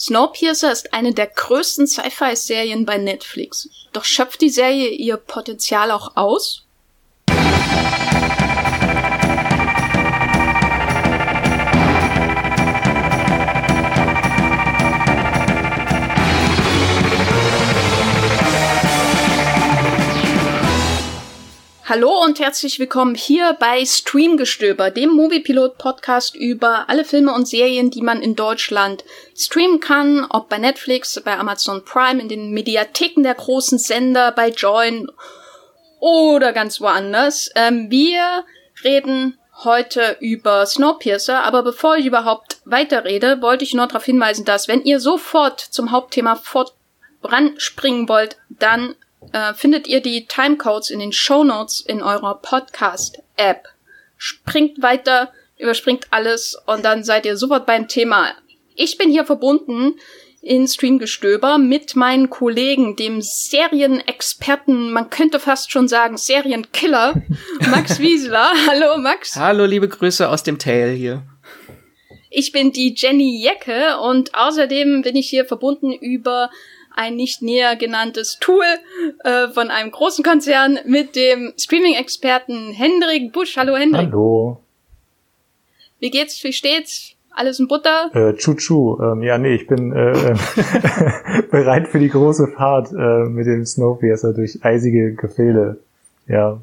Snowpiercer ist eine der größten Sci-Fi-Serien bei Netflix. Doch schöpft die Serie ihr Potenzial auch aus? Hallo und herzlich willkommen hier bei Streamgestöber, dem Moviepilot-Podcast über alle Filme und Serien, die man in Deutschland streamen kann, ob bei Netflix, bei Amazon Prime, in den Mediatheken der großen Sender, bei Join oder ganz woanders. Ähm, wir reden heute über Snowpiercer, aber bevor ich überhaupt weiterrede, wollte ich nur darauf hinweisen, dass wenn ihr sofort zum Hauptthema voranspringen wollt, dann äh, findet ihr die Timecodes in den Show Notes in eurer Podcast-App. Springt weiter, überspringt alles und dann seid ihr sofort beim Thema. Ich bin hier verbunden in Streamgestöber mit meinen Kollegen, dem Serienexperten, man könnte fast schon sagen Serienkiller, Max Wiesler. Hallo Max. Hallo, liebe Grüße aus dem Tail hier. Ich bin die Jenny Jecke und außerdem bin ich hier verbunden über ein nicht näher genanntes Tool äh, von einem großen Konzern mit dem Streaming-Experten Hendrik Busch. Hallo Hendrik. Hallo. Wie geht's? Wie steht's? Alles in Butter? Äh, Chuchu. Ähm, ja, nee, ich bin äh, bereit für die große Fahrt äh, mit dem Snowpiercer durch eisige Gefilde. Ja.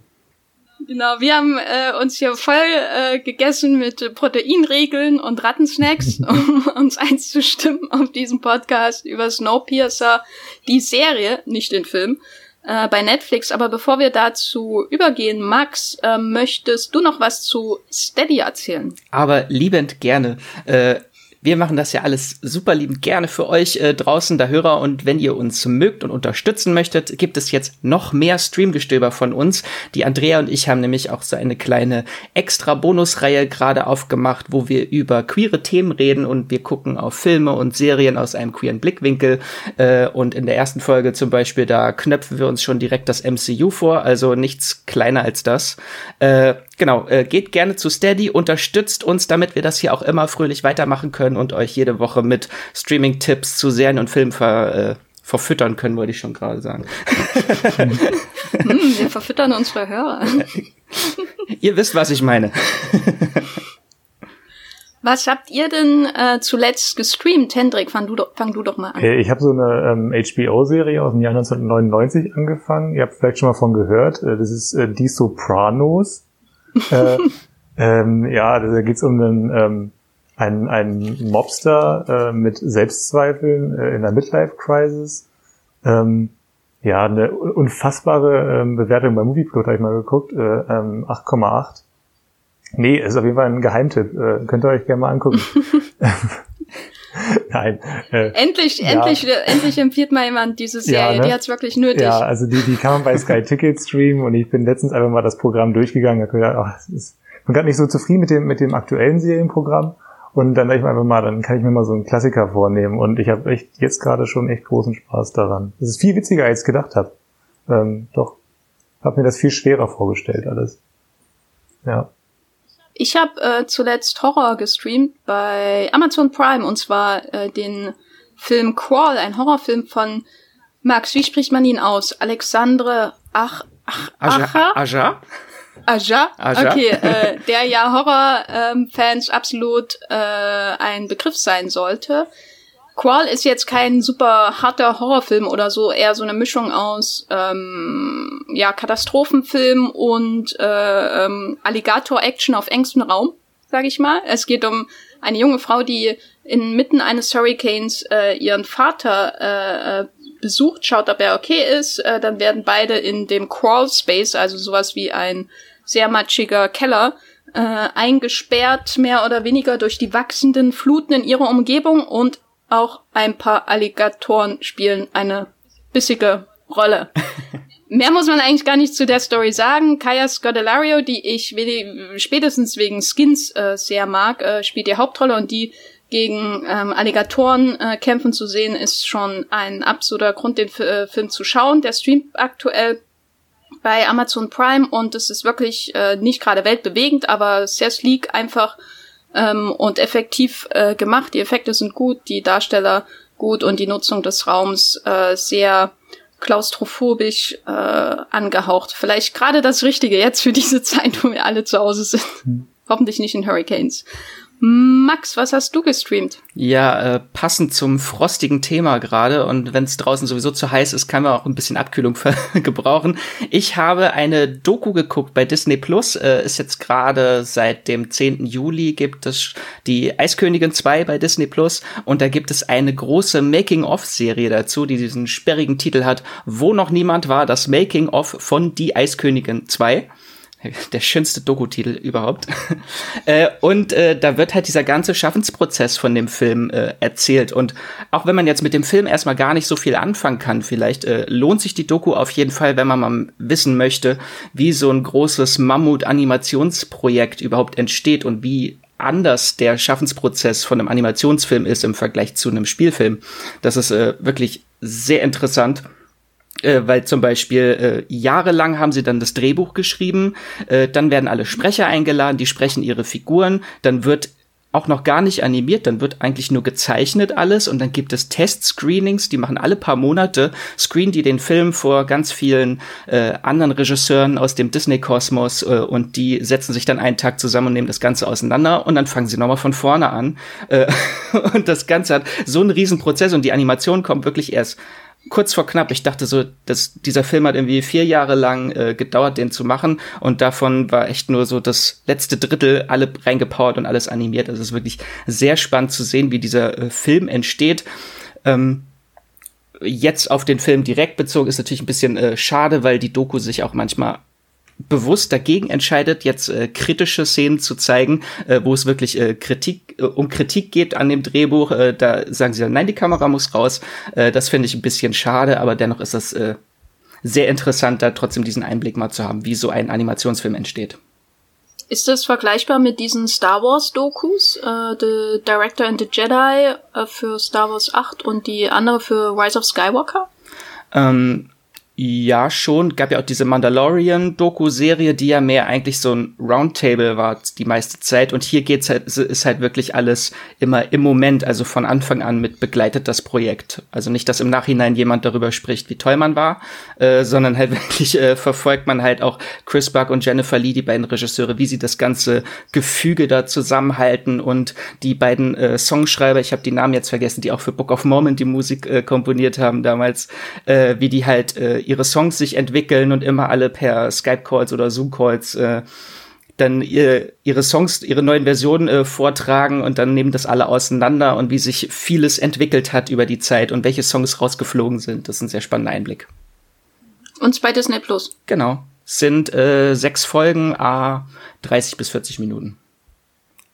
Genau, wir haben äh, uns hier voll äh, gegessen mit Proteinregeln und Rattensnacks, um uns einzustimmen auf diesen Podcast über Snowpiercer, die Serie, nicht den Film, äh, bei Netflix. Aber bevor wir dazu übergehen, Max, äh, möchtest du noch was zu Steady erzählen? Aber liebend gerne. Äh, wir machen das ja alles super liebend gerne für euch äh, draußen, der Hörer. Und wenn ihr uns mögt und unterstützen möchtet, gibt es jetzt noch mehr Streamgestöber von uns. Die Andrea und ich haben nämlich auch so eine kleine extra Bonusreihe gerade aufgemacht, wo wir über queere Themen reden und wir gucken auf Filme und Serien aus einem queeren Blickwinkel. Äh, und in der ersten Folge zum Beispiel, da knöpfen wir uns schon direkt das MCU vor, also nichts kleiner als das. Äh, genau, äh, geht gerne zu Steady, unterstützt uns, damit wir das hier auch immer fröhlich weitermachen können und euch jede Woche mit Streaming-Tipps zu Serien und Filmen ver, äh, verfüttern können, wollte ich schon gerade sagen. hm, wir verfüttern unsere Hörer. Ihr wisst, was ich meine. Was habt ihr denn äh, zuletzt gestreamt? Hendrik, fang du, doch, fang du doch mal an. Ich habe so eine ähm, HBO-Serie aus dem Jahr 1999 angefangen. Ihr habt vielleicht schon mal von gehört. Äh, das ist äh, Die Sopranos äh, ähm, ja, da geht's um einen, ähm, einen, einen Mobster äh, mit Selbstzweifeln äh, in der Midlife-Crisis. Ähm, ja, eine unfassbare ähm, Bewertung bei Movieplot habe ich mal geguckt, äh, ähm, 8,8. Nee, ist auf jeden Fall ein Geheimtipp. Äh, könnt ihr euch gerne mal angucken. Nein. Äh, endlich, ja. endlich, endlich empfiehlt mal jemand diese Serie. Ja, ne? Die hat's wirklich nötig. Ja, also die, die kann man bei Sky Ticket streamen und ich bin letztens einfach mal das Programm durchgegangen. Da gedacht, ach, das ist, ich bin gerade nicht so zufrieden mit dem, mit dem aktuellen Serienprogramm. Und dann dachte ich mir einfach mal, dann kann ich mir mal so einen Klassiker vornehmen. Und ich habe echt jetzt gerade schon echt großen Spaß daran. Das ist viel witziger, als ich gedacht habe. Ähm, doch, habe mir das viel schwerer vorgestellt alles. Ja. Ich habe äh, zuletzt Horror gestreamt bei Amazon Prime und zwar äh, den Film Crawl, ein Horrorfilm von Max, wie spricht man ihn aus? Alexandre Ach, Ach Aja? Aja? Aja? Aja? Okay, äh, der ja Horrorfans ähm, absolut äh, ein Begriff sein sollte. Qual ist jetzt kein super harter Horrorfilm oder so, eher so eine Mischung aus ähm, ja Katastrophenfilm und äh, ähm, Alligator-Action auf engstem Raum, sag ich mal. Es geht um eine junge Frau, die inmitten eines Hurricanes äh, ihren Vater äh, äh, besucht, schaut, ob er okay ist. Äh, dann werden beide in dem Crawl Space, also sowas wie ein sehr matschiger Keller, äh, eingesperrt, mehr oder weniger durch die wachsenden Fluten in ihrer Umgebung und auch ein paar Alligatoren spielen eine bissige Rolle. Mehr muss man eigentlich gar nicht zu der Story sagen. Kaya Scodelario, die ich spätestens wegen Skins äh, sehr mag, äh, spielt die Hauptrolle und die gegen ähm, Alligatoren äh, kämpfen zu sehen, ist schon ein absoluter Grund, den F äh, Film zu schauen. Der streamt aktuell bei Amazon Prime und es ist wirklich äh, nicht gerade weltbewegend, aber sehr sleek, einfach ähm, und effektiv äh, gemacht. Die Effekte sind gut, die Darsteller gut und die Nutzung des Raums äh, sehr klaustrophobisch äh, angehaucht. Vielleicht gerade das Richtige jetzt für diese Zeit, wo wir alle zu Hause sind. Hm. Hoffentlich nicht in Hurricanes. Max, was hast du gestreamt? Ja, äh, passend zum frostigen Thema gerade und wenn es draußen sowieso zu heiß ist, kann man auch ein bisschen Abkühlung gebrauchen. Ich habe eine Doku geguckt bei Disney Plus, äh, ist jetzt gerade seit dem 10. Juli gibt es die Eiskönigin 2 bei Disney Plus und da gibt es eine große Making-of-Serie dazu, die diesen sperrigen Titel hat, Wo noch niemand war, das Making-of von Die Eiskönigin 2. Der schönste Doku-Titel überhaupt. äh, und äh, da wird halt dieser ganze Schaffensprozess von dem Film äh, erzählt. Und auch wenn man jetzt mit dem Film erstmal gar nicht so viel anfangen kann, vielleicht äh, lohnt sich die Doku auf jeden Fall, wenn man mal wissen möchte, wie so ein großes Mammut-Animationsprojekt überhaupt entsteht und wie anders der Schaffensprozess von einem Animationsfilm ist im Vergleich zu einem Spielfilm. Das ist äh, wirklich sehr interessant äh, weil zum Beispiel äh, jahrelang haben sie dann das Drehbuch geschrieben, äh, dann werden alle Sprecher eingeladen, die sprechen ihre Figuren, dann wird auch noch gar nicht animiert, dann wird eigentlich nur gezeichnet alles. Und dann gibt es Test-Screenings, die machen alle paar Monate, screen die den Film vor ganz vielen äh, anderen Regisseuren aus dem Disney-Kosmos äh, und die setzen sich dann einen Tag zusammen und nehmen das Ganze auseinander. Und dann fangen sie nochmal von vorne an. Äh, und das Ganze hat so einen riesen Prozess und die Animation kommt wirklich erst kurz vor knapp. Ich dachte so, dass dieser Film hat irgendwie vier Jahre lang äh, gedauert, den zu machen. Und davon war echt nur so das letzte Drittel alle reingepowert und alles animiert. Also es ist wirklich sehr spannend zu sehen, wie dieser äh, Film entsteht. Ähm, jetzt auf den Film direkt bezogen ist natürlich ein bisschen äh, schade, weil die Doku sich auch manchmal bewusst dagegen entscheidet, jetzt äh, kritische Szenen zu zeigen, äh, wo es wirklich äh, Kritik äh, um Kritik geht an dem Drehbuch. Äh, da sagen sie dann, nein, die Kamera muss raus. Äh, das finde ich ein bisschen schade, aber dennoch ist das äh, sehr interessant, da trotzdem diesen Einblick mal zu haben, wie so ein Animationsfilm entsteht. Ist das vergleichbar mit diesen Star Wars Dokus, äh, The Director and the Jedi äh, für Star Wars 8 und die andere für Rise of Skywalker? Ähm, ja, schon. Gab ja auch diese Mandalorian-Doku-Serie, die ja mehr eigentlich so ein Roundtable war die meiste Zeit. Und hier geht's halt, ist halt wirklich alles immer im Moment, also von Anfang an mit begleitet das Projekt. Also nicht, dass im Nachhinein jemand darüber spricht, wie toll man war, äh, sondern halt wirklich äh, verfolgt man halt auch Chris Buck und Jennifer Lee, die beiden Regisseure, wie sie das ganze Gefüge da zusammenhalten und die beiden äh, Songschreiber, ich habe die Namen jetzt vergessen, die auch für Book of Mormon die Musik äh, komponiert haben damals, äh, wie die halt äh, ihre Songs sich entwickeln und immer alle per Skype-Calls oder Zoom-Calls äh, dann ihr, ihre Songs, ihre neuen Versionen äh, vortragen und dann nehmen das alle auseinander und wie sich vieles entwickelt hat über die Zeit und welche Songs rausgeflogen sind. Das ist ein sehr spannender Einblick. Und bei Disney Plus. Genau. Sind äh, sechs Folgen, a 30 bis 40 Minuten.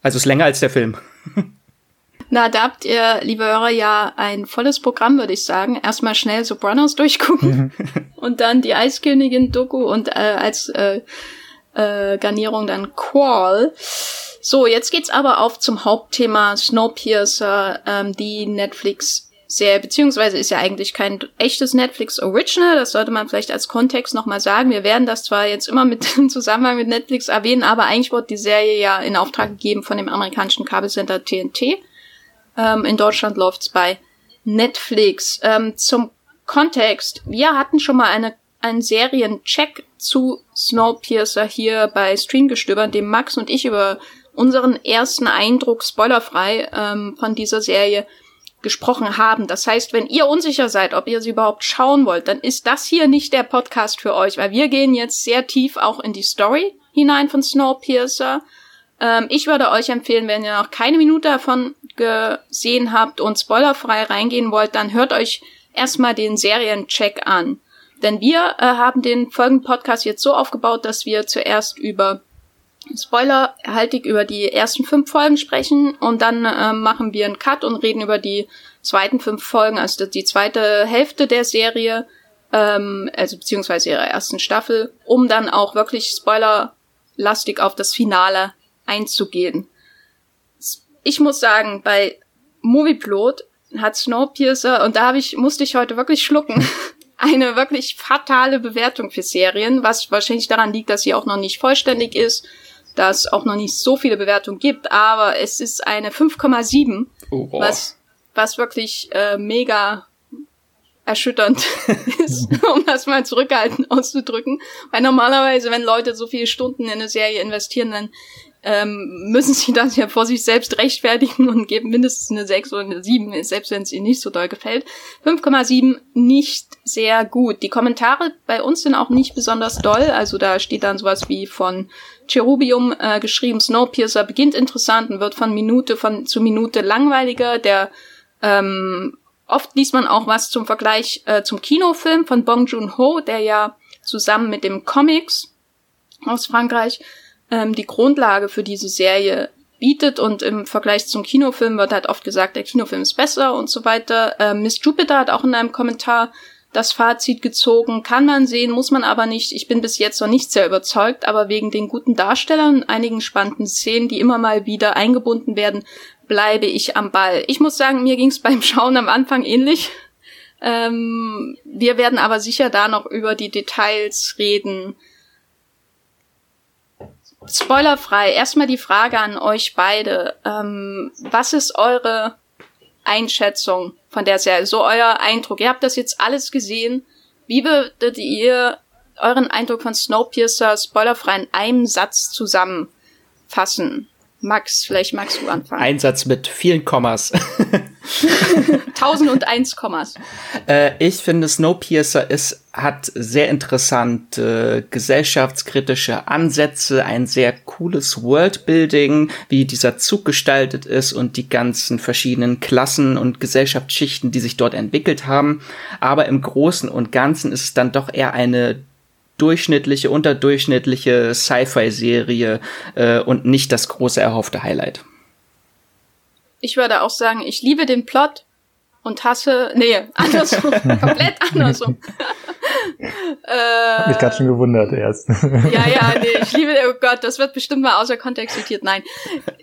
Also ist länger als der Film. Na, da habt ihr, liebe Hörer, ja ein volles Programm, würde ich sagen. Erstmal schnell Sopranos durchgucken und dann die Eiskönigin-Doku und äh, als äh, äh, Garnierung dann Qual. So, jetzt geht's aber auf zum Hauptthema Snowpiercer, ähm, die Netflix sehr, beziehungsweise ist ja eigentlich kein echtes Netflix Original, das sollte man vielleicht als Kontext nochmal sagen. Wir werden das zwar jetzt immer mit im Zusammenhang mit Netflix erwähnen, aber eigentlich wurde die Serie ja in Auftrag gegeben von dem amerikanischen Kabelcenter TNT. Ähm, in Deutschland läuft's bei Netflix. Ähm, zum Kontext, wir hatten schon mal eine, einen Seriencheck zu Snowpiercer hier bei Streamgestöbern, dem Max und ich über unseren ersten Eindruck spoilerfrei ähm, von dieser Serie gesprochen haben. Das heißt, wenn ihr unsicher seid, ob ihr sie überhaupt schauen wollt, dann ist das hier nicht der Podcast für euch, weil wir gehen jetzt sehr tief auch in die Story hinein von Snowpiercer. Ähm, ich würde euch empfehlen, wenn ihr noch keine Minute davon gesehen habt und spoilerfrei reingehen wollt, dann hört euch erstmal den Seriencheck an. Denn wir äh, haben den folgenden Podcast jetzt so aufgebaut, dass wir zuerst über spoilerhaltig über die ersten fünf Folgen sprechen und dann äh, machen wir einen Cut und reden über die zweiten fünf Folgen, also die zweite Hälfte der Serie, ähm, also beziehungsweise ihrer ersten Staffel, um dann auch wirklich spoilerlastig auf das Finale einzugehen. Ich muss sagen, bei Movieplot hat Snowpiercer, und da habe ich, musste ich heute wirklich schlucken, eine wirklich fatale Bewertung für Serien, was wahrscheinlich daran liegt, dass sie auch noch nicht vollständig ist, dass auch noch nicht so viele Bewertungen gibt, aber es ist eine 5,7, oh, was was wirklich äh, mega erschütternd ist, um das mal zurückhaltend auszudrücken. Weil normalerweise, wenn Leute so viele Stunden in eine Serie investieren, dann ähm, müssen sie das ja vor sich selbst rechtfertigen und geben mindestens eine 6 oder eine 7, selbst wenn es ihnen nicht so doll gefällt. 5,7 nicht sehr gut. Die Kommentare bei uns sind auch nicht besonders doll. Also da steht dann sowas wie von Cherubium äh, geschrieben, Snowpiercer beginnt interessant und wird von Minute von zu Minute langweiliger. Der ähm, oft liest man auch was zum Vergleich äh, zum Kinofilm von Bong Joon-ho, der ja zusammen mit dem Comics aus Frankreich ähm, die Grundlage für diese Serie bietet und im Vergleich zum Kinofilm wird halt oft gesagt, der Kinofilm ist besser und so weiter. Ähm, Miss Jupiter hat auch in einem Kommentar das Fazit gezogen. Kann man sehen, muss man aber nicht. Ich bin bis jetzt noch nicht sehr überzeugt, aber wegen den guten Darstellern und einigen spannenden Szenen, die immer mal wieder eingebunden werden, bleibe ich am Ball. Ich muss sagen, mir ging es beim Schauen am Anfang ähnlich. Ähm, wir werden aber sicher da noch über die Details reden. Spoilerfrei, erstmal die Frage an euch beide. Ähm, was ist eure Einschätzung von der Serie? So euer Eindruck. Ihr habt das jetzt alles gesehen. Wie würdet ihr euren Eindruck von Snowpiercer spoilerfrei in einem Satz zusammenfassen? Max, vielleicht magst du anfangen. Ein Satz mit vielen Kommas. 1001 Kommas. Äh, ich finde, Snowpiercer ist, hat sehr interessante äh, gesellschaftskritische Ansätze, ein sehr cooles Worldbuilding, wie dieser Zug gestaltet ist und die ganzen verschiedenen Klassen und Gesellschaftsschichten, die sich dort entwickelt haben. Aber im Großen und Ganzen ist es dann doch eher eine durchschnittliche, unterdurchschnittliche Sci-Fi-Serie äh, und nicht das große erhoffte Highlight. Ich würde auch sagen, ich liebe den Plot und hasse, nee, andersrum, komplett andersrum. äh, Hab mich gerade schon gewundert erst. ja, ja, nee, ich liebe, oh Gott, das wird bestimmt mal außer Kontext zitiert. Nein,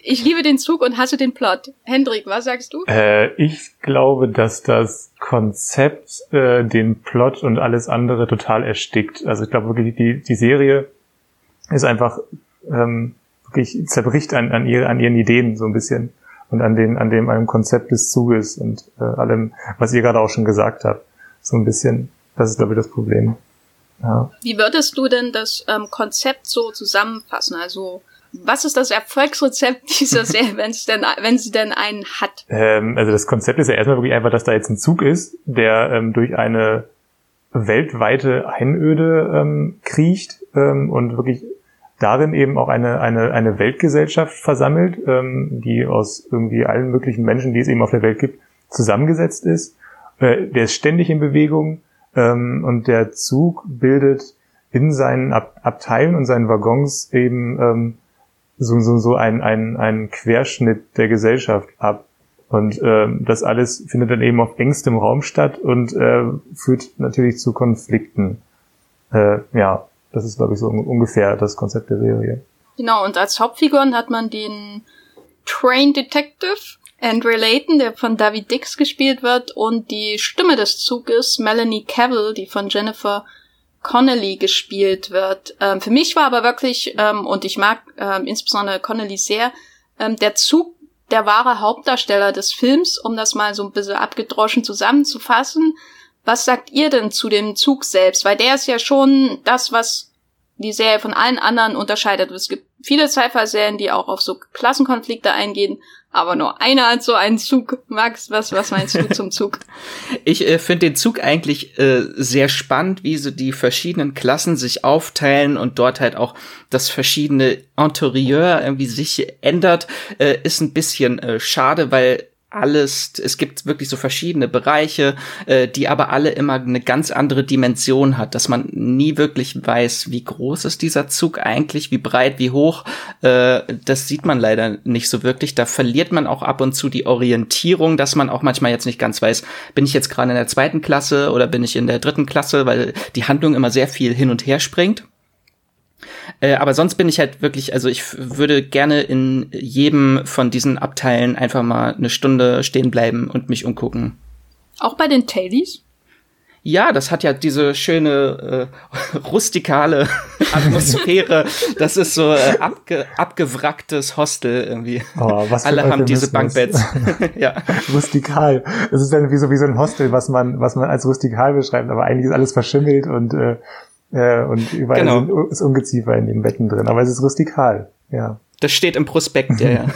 ich liebe den Zug und hasse den Plot. Hendrik, was sagst du? Äh, ich glaube, dass das Konzept äh, den Plot und alles andere total erstickt. Also ich glaube wirklich, die, die Serie ist einfach ähm, wirklich zerbricht an, an, ihr, an ihren Ideen so ein bisschen und an den, an dem einem Konzept des Zuges und äh, allem, was ihr gerade auch schon gesagt habt. So ein bisschen, das ist, glaube ich, das Problem. Ja. Wie würdest du denn das ähm, Konzept so zusammenfassen? Also, was ist das Erfolgsrezept dieser Serie, wenn es denn, wenn sie denn einen hat? Ähm, also das Konzept ist ja erstmal wirklich einfach, dass da jetzt ein Zug ist, der ähm, durch eine weltweite Einöde ähm, kriecht ähm, und wirklich darin eben auch eine, eine, eine Weltgesellschaft versammelt, ähm, die aus irgendwie allen möglichen Menschen, die es eben auf der Welt gibt, zusammengesetzt ist. Äh, der ist ständig in Bewegung ähm, und der Zug bildet in seinen Ab Abteilen und seinen Waggons eben ähm, so, so, so ein, ein, Querschnitt der Gesellschaft ab. Und ähm, das alles findet dann eben auf engstem Raum statt und äh, führt natürlich zu Konflikten. Äh, ja, das ist, glaube ich, so ungefähr das Konzept der Serie. Genau, und als Hauptfiguren hat man den Train Detective, Andre Layton, der von David Dix gespielt wird, und die Stimme des Zuges, Melanie Cavill, die von Jennifer Connelly gespielt wird. Ähm, für mich war aber wirklich, ähm, und ich mag ähm, insbesondere Connelly sehr, ähm, der Zug der wahre Hauptdarsteller des Films, um das mal so ein bisschen abgedroschen zusammenzufassen. Was sagt ihr denn zu dem Zug selbst? Weil der ist ja schon das, was die Serie von allen anderen unterscheidet. Es gibt viele Sci-Fi-Serien, die auch auf so Klassenkonflikte eingehen, aber nur einer hat so einen Zug. Max, was, was meinst du zum Zug? Ich äh, finde den Zug eigentlich äh, sehr spannend, wie so die verschiedenen Klassen sich aufteilen und dort halt auch das verschiedene Interieur irgendwie sich ändert. Äh, ist ein bisschen äh, schade, weil alles, es gibt wirklich so verschiedene Bereiche, äh, die aber alle immer eine ganz andere Dimension hat, dass man nie wirklich weiß, wie groß ist dieser Zug eigentlich, wie breit, wie hoch. Äh, das sieht man leider nicht so wirklich. Da verliert man auch ab und zu die Orientierung, dass man auch manchmal jetzt nicht ganz weiß, bin ich jetzt gerade in der zweiten Klasse oder bin ich in der dritten Klasse, weil die Handlung immer sehr viel hin und her springt. Äh, aber sonst bin ich halt wirklich, also ich würde gerne in jedem von diesen Abteilen einfach mal eine Stunde stehen bleiben und mich umgucken. Auch bei den Tailies? Ja, das hat ja diese schöne äh, rustikale Atmosphäre. das ist so äh, abge abgewracktes Hostel irgendwie. Oh, was Alle haben diese Bankbeds. ja. Rustikal. Es ist dann wie so wie so ein Hostel, was man was man als rustikal beschreibt, aber eigentlich ist alles verschimmelt und äh, äh, und überall genau. sind, ist Ungeziefer in den Betten drin. Aber es ist rustikal. Ja. Das steht im Prospekt, ja. ja.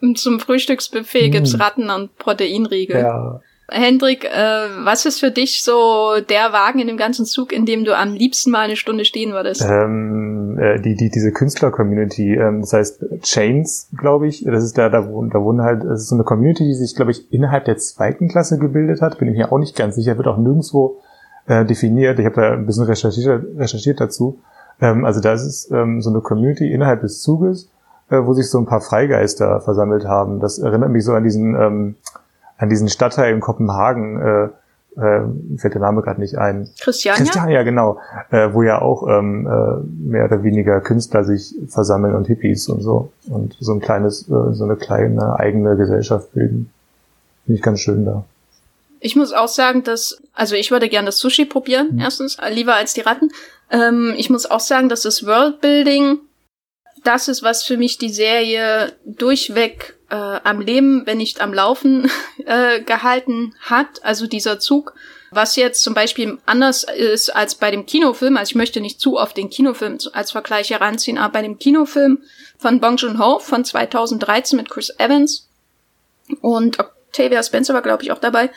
Und zum Frühstücksbuffet gibt's hm. Ratten und Proteinriegel. Ja. Hendrik, äh, was ist für dich so der Wagen in dem ganzen Zug, in dem du am liebsten mal eine Stunde stehen würdest? Ähm, äh, die, die, diese Künstler-Community, ähm, das heißt Chains, glaube ich. Das ist da, da wohnen, da wohnen halt, das ist so eine Community, die sich, glaube ich, innerhalb der zweiten Klasse gebildet hat. Bin ich mir auch nicht ganz sicher, wird auch nirgendwo äh, definiert. Ich habe da ein bisschen recherchiert, recherchiert dazu. Ähm, also da ist es ähm, so eine Community innerhalb des Zuges, äh, wo sich so ein paar Freigeister versammelt haben. Das erinnert mich so an diesen ähm, an diesen Stadtteil in Kopenhagen, äh, äh, fällt der Name gerade nicht ein. Christiania? Christiania, genau. Äh, wo ja auch ähm, äh, mehr oder weniger Künstler sich versammeln und Hippies und so. Und so ein kleines, äh, so eine kleine eigene Gesellschaft bilden. Finde ich ganz schön da. Ich muss auch sagen, dass, also ich würde gerne das Sushi probieren, mhm. erstens, lieber als die Ratten. Ähm, ich muss auch sagen, dass das Worldbuilding das ist, was für mich die Serie durchweg äh, am Leben, wenn nicht am Laufen äh, gehalten hat. Also dieser Zug, was jetzt zum Beispiel anders ist als bei dem Kinofilm. Also ich möchte nicht zu oft den Kinofilm als Vergleich heranziehen, aber bei dem Kinofilm von Bong Joon-ho von 2013 mit Chris Evans und Octavia Spencer war, glaube ich, auch dabei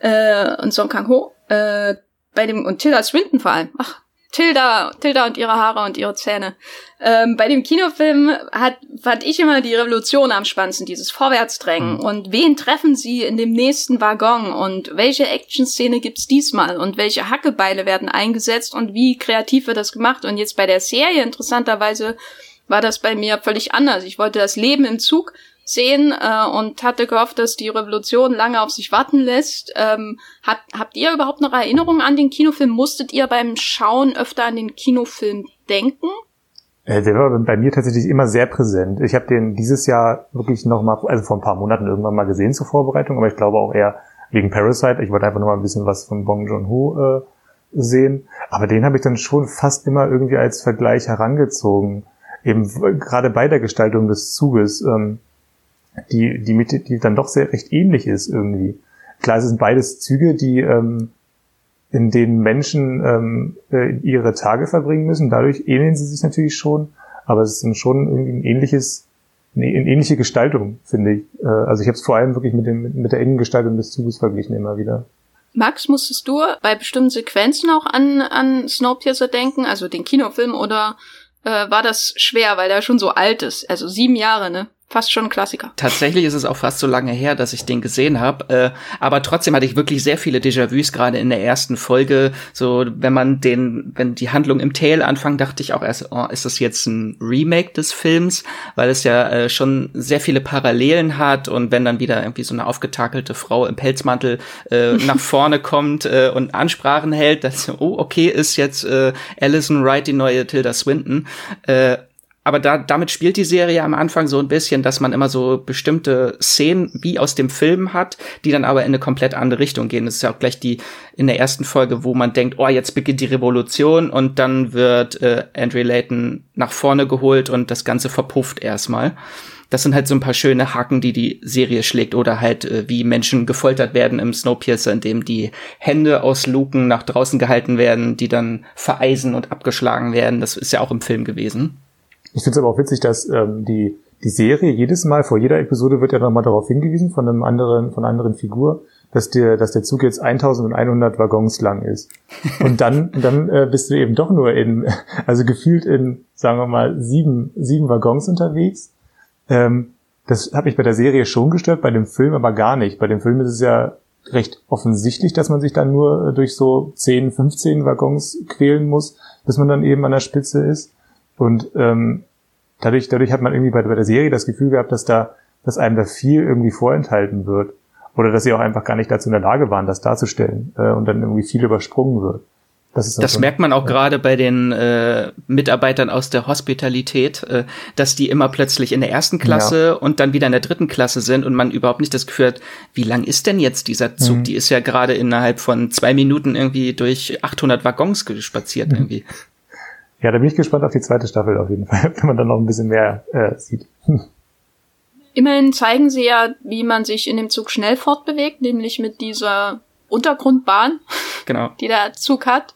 äh, und Song Kang-ho. Äh, bei dem und Tilda Swinton vor allem. Ach, Tilda, Tilda und ihre Haare und ihre Zähne. Ähm, bei dem Kinofilm hat, fand ich immer die Revolution am spannendsten, dieses Vorwärtsdrängen. Mhm. Und wen treffen sie in dem nächsten Waggon? Und welche Action-Szene gibt's diesmal? Und welche Hackebeile werden eingesetzt? Und wie kreativ wird das gemacht? Und jetzt bei der Serie, interessanterweise, war das bei mir völlig anders. Ich wollte das Leben im Zug sehen äh, und hatte gehofft, dass die Revolution lange auf sich warten lässt. Ähm, hat, habt ihr überhaupt noch Erinnerungen an den Kinofilm? Musstet ihr beim Schauen öfter an den Kinofilm denken? Äh, der war bei mir tatsächlich immer sehr präsent. Ich habe den dieses Jahr wirklich noch mal, also vor ein paar Monaten irgendwann mal gesehen zur Vorbereitung, aber ich glaube auch eher wegen Parasite. Ich wollte einfach nur mal ein bisschen was von Bong Joon-ho äh, sehen. Aber den habe ich dann schon fast immer irgendwie als Vergleich herangezogen. Eben gerade bei der Gestaltung des Zuges. Ähm, die, die, mit, die dann doch sehr recht ähnlich ist irgendwie. Klar, es sind beides Züge, die ähm, in denen Menschen ähm, äh, ihre Tage verbringen müssen. Dadurch ähneln sie sich natürlich schon, aber es ist schon irgendwie ein ähnliches, eine, ähnliche Gestaltung, finde ich. Äh, also ich habe es vor allem wirklich mit, dem, mit der Innengestaltung des Zuges verglichen immer wieder. Max, musstest du bei bestimmten Sequenzen auch an, an Snowpiercer denken, also den Kinofilm, oder äh, war das schwer, weil der schon so alt ist? Also sieben Jahre, ne? Fast schon ein Klassiker. Tatsächlich ist es auch fast so lange her, dass ich den gesehen habe. Äh, aber trotzdem hatte ich wirklich sehr viele Déjà-vus gerade in der ersten Folge. So, wenn man den, wenn die Handlung im Tail anfängt, dachte ich auch erst, oh, ist das jetzt ein Remake des Films, weil es ja äh, schon sehr viele Parallelen hat und wenn dann wieder irgendwie so eine aufgetakelte Frau im Pelzmantel äh, nach vorne kommt äh, und Ansprachen hält, dass oh okay ist jetzt äh, Alison Wright die neue Tilda Swinton. Aber da, damit spielt die Serie am Anfang so ein bisschen, dass man immer so bestimmte Szenen wie aus dem Film hat, die dann aber in eine komplett andere Richtung gehen. Das ist ja auch gleich die in der ersten Folge, wo man denkt, oh, jetzt beginnt die Revolution und dann wird äh, Andrew Layton nach vorne geholt und das Ganze verpufft erstmal. Das sind halt so ein paar schöne Haken, die die Serie schlägt oder halt äh, wie Menschen gefoltert werden im Snowpiercer, indem die Hände aus Luken nach draußen gehalten werden, die dann vereisen und abgeschlagen werden. Das ist ja auch im Film gewesen. Ich finde es aber auch witzig, dass ähm, die, die Serie jedes Mal vor jeder Episode wird ja nochmal darauf hingewiesen von einem anderen, von einer anderen Figur, dass der, dass der Zug jetzt 1100 Waggons lang ist. Und dann, dann äh, bist du eben doch nur in, also gefühlt in, sagen wir mal, sieben, sieben Waggons unterwegs. Ähm, das hat mich bei der Serie schon gestört, bei dem Film aber gar nicht. Bei dem Film ist es ja recht offensichtlich, dass man sich dann nur äh, durch so 10, 15 Waggons quälen muss, bis man dann eben an der Spitze ist. Und ähm, dadurch, dadurch hat man irgendwie bei, bei der Serie das Gefühl gehabt, dass da, dass einem da viel irgendwie vorenthalten wird. Oder dass sie auch einfach gar nicht dazu in der Lage waren, das darzustellen äh, und dann irgendwie viel übersprungen wird. Das, das so merkt man auch ja. gerade bei den äh, Mitarbeitern aus der Hospitalität, äh, dass die immer plötzlich in der ersten Klasse ja. und dann wieder in der dritten Klasse sind und man überhaupt nicht das Gefühl hat, wie lang ist denn jetzt dieser Zug? Mhm. Die ist ja gerade innerhalb von zwei Minuten irgendwie durch 800 Waggons spaziert mhm. irgendwie. Ja, da bin ich gespannt auf die zweite Staffel auf jeden Fall, wenn man dann noch ein bisschen mehr äh, sieht. Immerhin zeigen sie ja, wie man sich in dem Zug schnell fortbewegt, nämlich mit dieser Untergrundbahn, genau. die der Zug hat.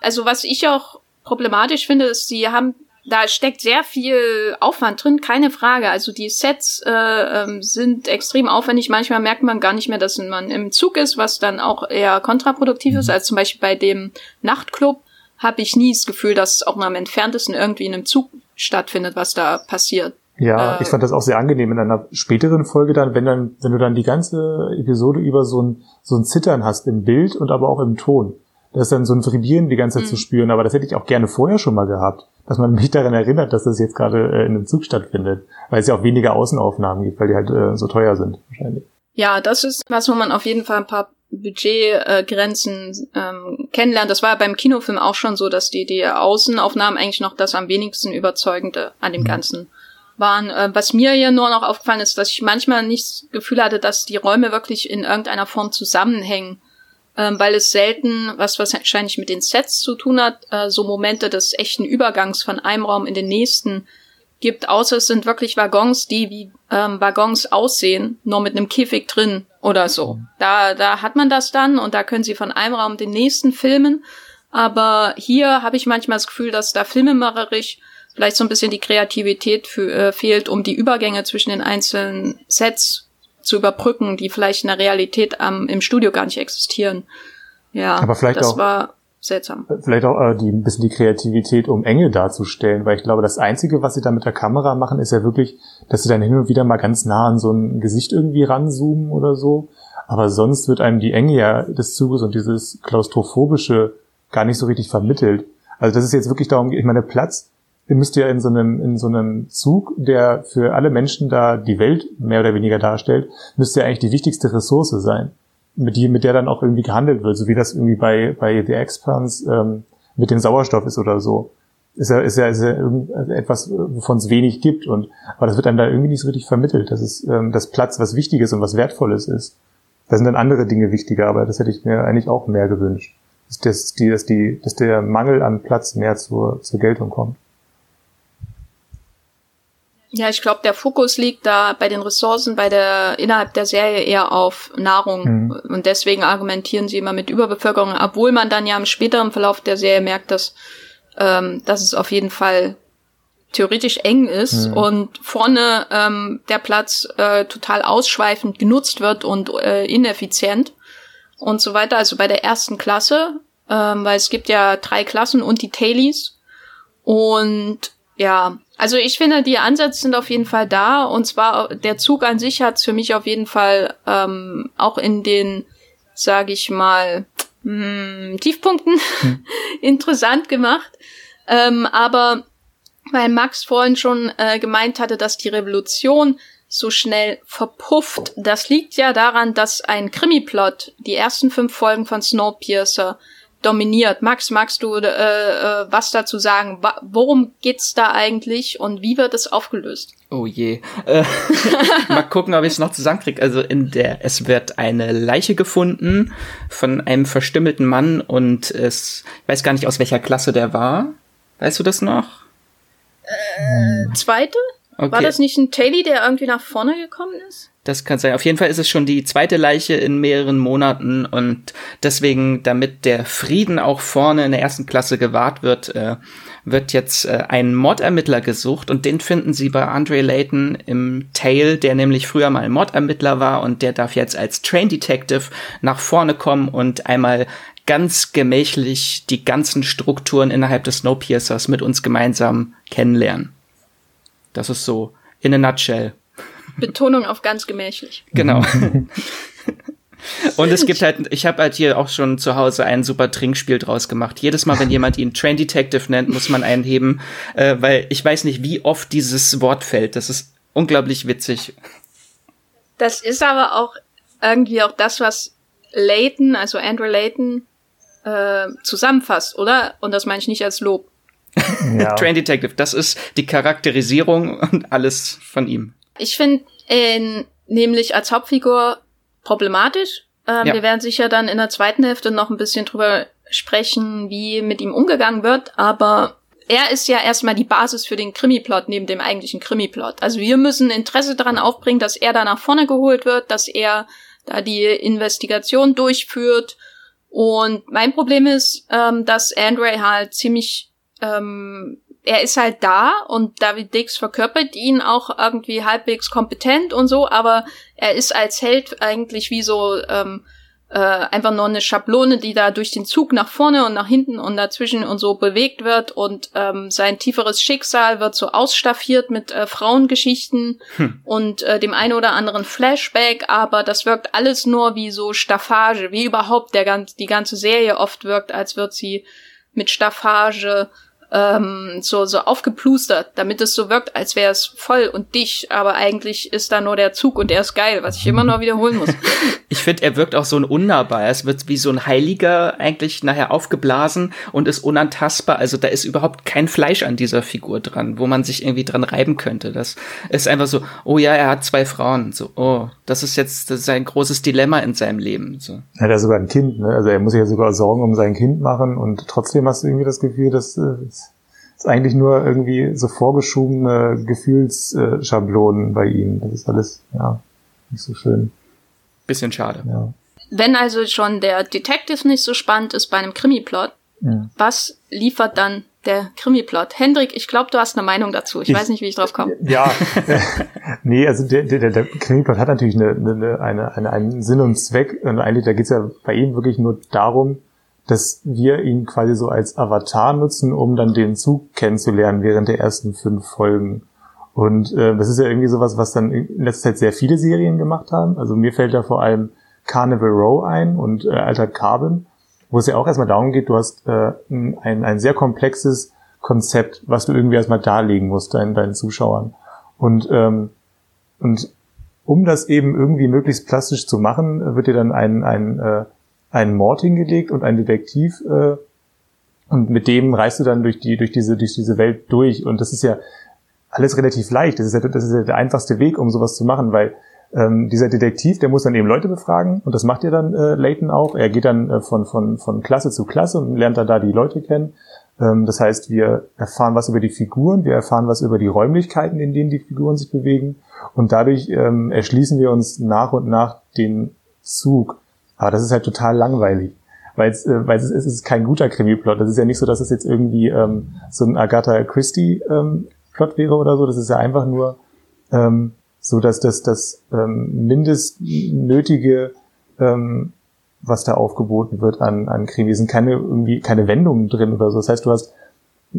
Also was ich auch problematisch finde, ist, sie haben, da steckt sehr viel Aufwand drin, keine Frage. Also die Sets äh, ähm, sind extrem aufwendig. Manchmal merkt man gar nicht mehr, dass man im Zug ist, was dann auch eher kontraproduktiv ist, als zum Beispiel bei dem Nachtclub habe ich nie das Gefühl, dass es auch mal am entferntesten irgendwie in einem Zug stattfindet, was da passiert. Ja, äh, ich fand das auch sehr angenehm in einer späteren Folge dann, wenn dann, wenn du dann die ganze Episode über so ein, so ein Zittern hast im Bild und aber auch im Ton. Das ist dann so ein Vibrieren die ganze Zeit mhm. zu spüren, aber das hätte ich auch gerne vorher schon mal gehabt, dass man mich daran erinnert, dass das jetzt gerade äh, in einem Zug stattfindet, weil es ja auch weniger Außenaufnahmen gibt, weil die halt äh, so teuer sind wahrscheinlich. Ja, das ist was, wo man auf jeden Fall ein paar Budgetgrenzen äh, ähm, kennenlernt. Das war ja beim Kinofilm auch schon so, dass die, die Außenaufnahmen eigentlich noch das am wenigsten überzeugende an dem mhm. Ganzen waren. Äh, was mir hier nur noch aufgefallen ist, dass ich manchmal nicht das Gefühl hatte, dass die Räume wirklich in irgendeiner Form zusammenhängen, ähm, weil es selten, was wahrscheinlich mit den Sets zu tun hat, äh, so Momente des echten Übergangs von einem Raum in den nächsten gibt, außer es sind wirklich Waggons, die wie ähm, Waggons aussehen, nur mit einem Käfig drin oder so. Da, da hat man das dann und da können sie von einem Raum den nächsten filmen. Aber hier habe ich manchmal das Gefühl, dass da filmemacherisch vielleicht so ein bisschen die Kreativität für, äh, fehlt, um die Übergänge zwischen den einzelnen Sets zu überbrücken, die vielleicht in der Realität ähm, im Studio gar nicht existieren. Ja, aber vielleicht das auch, war seltsam. Vielleicht auch äh, die, ein bisschen die Kreativität, um Enge darzustellen, weil ich glaube, das Einzige, was sie da mit der Kamera machen, ist ja wirklich, dass sie dann hin und wieder mal ganz nah an so ein Gesicht irgendwie ranzoomen oder so. Aber sonst wird einem die Enge ja des Zuges und dieses klaustrophobische gar nicht so richtig vermittelt. Also das ist jetzt wirklich darum, ich meine, Platz ihr müsst ja in so einem, in so einem Zug, der für alle Menschen da die Welt mehr oder weniger darstellt, müsste ja eigentlich die wichtigste Ressource sein, mit, die, mit der dann auch irgendwie gehandelt wird, so wie das irgendwie bei, bei The Expanse ähm, mit dem Sauerstoff ist oder so. Ist ja, ist ja, ist ja etwas, wovon es wenig gibt und, aber das wird einem da irgendwie nicht so richtig vermittelt, dass es, ähm, das Platz was Wichtiges und was Wertvolles ist. Da sind dann andere Dinge wichtiger, aber das hätte ich mir eigentlich auch mehr gewünscht. Dass, die, dass, die, dass der Mangel an Platz mehr zur, zur Geltung kommt. Ja, ich glaube, der Fokus liegt da bei den Ressourcen bei der innerhalb der Serie eher auf Nahrung mhm. und deswegen argumentieren sie immer mit Überbevölkerung, obwohl man dann ja im späteren Verlauf der Serie merkt, dass ähm, dass es auf jeden Fall theoretisch eng ist mhm. und vorne ähm, der Platz äh, total ausschweifend genutzt wird und äh, ineffizient und so weiter. Also bei der ersten Klasse, ähm, weil es gibt ja drei Klassen und die Tailies und ja, also ich finde, die Ansätze sind auf jeden Fall da. Und zwar der Zug an sich hat es für mich auf jeden Fall ähm, auch in den, sage ich mal, mh, hm, Tiefpunkten hm. interessant gemacht. Ähm, aber weil Max vorhin schon äh, gemeint hatte, dass die Revolution so schnell verpufft, das liegt ja daran, dass ein Krimiplot, die ersten fünf Folgen von Snowpiercer, dominiert. Max, magst du äh, äh, was dazu sagen? Wa worum geht's da eigentlich und wie wird es aufgelöst? Oh je. Äh, mal gucken, ob ich es noch zusammenkriege. Also in der es wird eine Leiche gefunden von einem verstümmelten Mann und es ich weiß gar nicht aus welcher Klasse der war. Weißt du das noch? Äh, zweite? Okay. War das nicht ein Taily, der irgendwie nach vorne gekommen ist? Das kann sein. Auf jeden Fall ist es schon die zweite Leiche in mehreren Monaten und deswegen, damit der Frieden auch vorne in der ersten Klasse gewahrt wird, äh, wird jetzt äh, ein Mordermittler gesucht und den finden sie bei Andre Layton im Tail, der nämlich früher mal Mordermittler war und der darf jetzt als Train Detective nach vorne kommen und einmal ganz gemächlich die ganzen Strukturen innerhalb des Snowpiercers mit uns gemeinsam kennenlernen. Das ist so in a nutshell. Betonung auf ganz gemächlich. Genau. Und es gibt halt, ich habe halt hier auch schon zu Hause ein super Trinkspiel draus gemacht. Jedes Mal, wenn jemand ihn Train Detective nennt, muss man einheben, äh, weil ich weiß nicht, wie oft dieses Wort fällt. Das ist unglaublich witzig. Das ist aber auch irgendwie auch das, was Layton, also Andrew Layton, äh, zusammenfasst, oder? Und das meine ich nicht als Lob. Ja. Train Detective, das ist die Charakterisierung und alles von ihm. Ich finde ihn nämlich als Hauptfigur problematisch. Ähm, ja. Wir werden sicher dann in der zweiten Hälfte noch ein bisschen drüber sprechen, wie mit ihm umgegangen wird, aber er ist ja erstmal die Basis für den Krimiplot neben dem eigentlichen Krimiplot. Also wir müssen Interesse daran aufbringen, dass er da nach vorne geholt wird, dass er da die Investigation durchführt. Und mein Problem ist, ähm, dass Andre halt ziemlich, ähm, er ist halt da und David Dix verkörpert ihn auch irgendwie halbwegs kompetent und so, aber er ist als Held eigentlich wie so ähm, äh, einfach nur eine Schablone, die da durch den Zug nach vorne und nach hinten und dazwischen und so bewegt wird und ähm, sein tieferes Schicksal wird so ausstaffiert mit äh, Frauengeschichten hm. und äh, dem einen oder anderen Flashback, aber das wirkt alles nur wie so Staffage, wie überhaupt der ganz, die ganze Serie oft wirkt, als wird sie mit Staffage ähm, so, so aufgeplustert, damit es so wirkt, als wäre es voll und dicht, aber eigentlich ist da nur der Zug und der ist geil, was ich immer nur wiederholen muss. Ich finde, er wirkt auch so unnahbar. Es wird wie so ein Heiliger eigentlich nachher aufgeblasen und ist unantastbar. Also da ist überhaupt kein Fleisch an dieser Figur dran, wo man sich irgendwie dran reiben könnte. Das ist einfach so, oh ja, er hat zwei Frauen. So, oh, das ist jetzt das ist ein großes Dilemma in seinem Leben. So. Er hat ja sogar ein Kind, ne? Also er muss sich ja sogar Sorgen um sein Kind machen und trotzdem hast du irgendwie das Gefühl, dass äh, ist eigentlich nur irgendwie so vorgeschobene Gefühlsschablonen bei ihm. Das ist alles, ja, nicht so schön. Bisschen schade. Ja. Wenn also schon der Detective nicht so spannend ist bei einem Krimi-Plot, ja. was liefert dann der Krimi-Plot? Hendrik, ich glaube, du hast eine Meinung dazu. Ich, ich, weiß nicht, wie ich drauf komme. Ja, nee, also der, der, der Krimi-Plot hat natürlich eine, eine, eine, eine, einen Sinn und Zweck. Und eigentlich, da geht's ja bei ihm wirklich nur darum, dass wir ihn quasi so als Avatar nutzen, um dann den Zug kennenzulernen während der ersten fünf Folgen. Und äh, das ist ja irgendwie sowas, was dann in letzter Zeit sehr viele Serien gemacht haben. Also mir fällt da vor allem Carnival Row ein und äh, Altered Carbon, wo es ja auch erstmal darum geht, du hast äh, ein, ein sehr komplexes Konzept, was du irgendwie erstmal darlegen musst deinen, deinen Zuschauern. Und, ähm, und um das eben irgendwie möglichst plastisch zu machen, wird dir dann ein, ein äh, einen Mord hingelegt und ein Detektiv äh, und mit dem reist du dann durch die durch diese durch diese Welt durch und das ist ja alles relativ leicht. Das ist ja, das ist ja der einfachste Weg, um sowas zu machen, weil ähm, dieser Detektiv, der muss dann eben Leute befragen und das macht ja dann äh, Layton auch. Er geht dann äh, von von von Klasse zu Klasse und lernt dann da die Leute kennen. Ähm, das heißt, wir erfahren was über die Figuren, wir erfahren was über die Räumlichkeiten, in denen die Figuren sich bewegen und dadurch ähm, erschließen wir uns nach und nach den Zug aber das ist halt total langweilig. Weil es, äh, weil es, ist, es ist kein guter Krimi-Plot. Das ist ja nicht so, dass es jetzt irgendwie ähm, so ein Agatha Christie-Plot ähm, wäre oder so. Das ist ja einfach nur ähm, so, dass das, das ähm, mindestnötige, ähm, was da aufgeboten wird an, an Krimi, sind keine irgendwie keine Wendungen drin oder so. Das heißt, du hast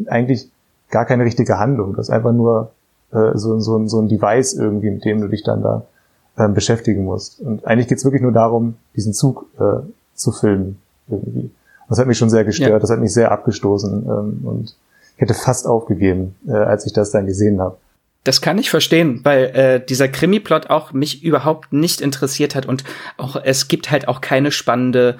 eigentlich gar keine richtige Handlung. Das ist einfach nur äh, so, so, so ein Device irgendwie, mit dem du dich dann da äh, beschäftigen musst. Und eigentlich geht's wirklich nur darum, diesen Zug äh, zu filmen irgendwie. Das hat mich schon sehr gestört, ja. das hat mich sehr abgestoßen ähm, und ich hätte fast aufgegeben, äh, als ich das dann gesehen habe. Das kann ich verstehen, weil äh, dieser Krimi-Plot auch mich überhaupt nicht interessiert hat und auch es gibt halt auch keine spannende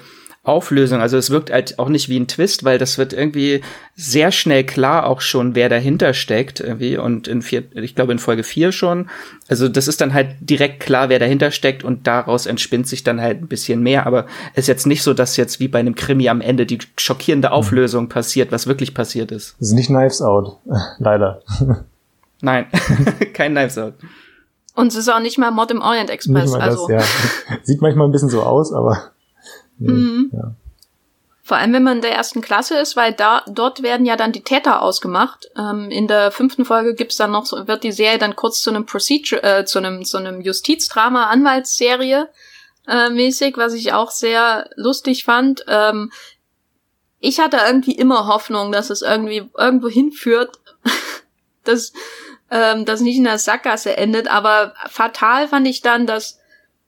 Auflösung. Also es wirkt halt auch nicht wie ein Twist, weil das wird irgendwie sehr schnell klar auch schon, wer dahinter steckt irgendwie und in vier, ich glaube in Folge vier schon. Also das ist dann halt direkt klar, wer dahinter steckt und daraus entspinnt sich dann halt ein bisschen mehr. Aber es ist jetzt nicht so, dass jetzt wie bei einem Krimi am Ende die schockierende Auflösung mhm. passiert, was wirklich passiert ist. Das ist nicht Knives Out, leider. Nein, kein Knives Out. Und es ist auch nicht mal Mod im Orient Express. also. Das, ja. Sieht manchmal ein bisschen so aus, aber Mhm. Ja. Vor allem, wenn man in der ersten Klasse ist, weil da dort werden ja dann die Täter ausgemacht. Ähm, in der fünften Folge gibt's dann noch, so, wird die Serie dann kurz zu einem Procedure, äh, zu einem, zu einem Justizdrama, Anwaltsserie äh, mäßig, was ich auch sehr lustig fand. Ähm, ich hatte irgendwie immer Hoffnung, dass es irgendwie irgendwo hinführt, dass ähm, das nicht in der Sackgasse endet. Aber fatal fand ich dann, dass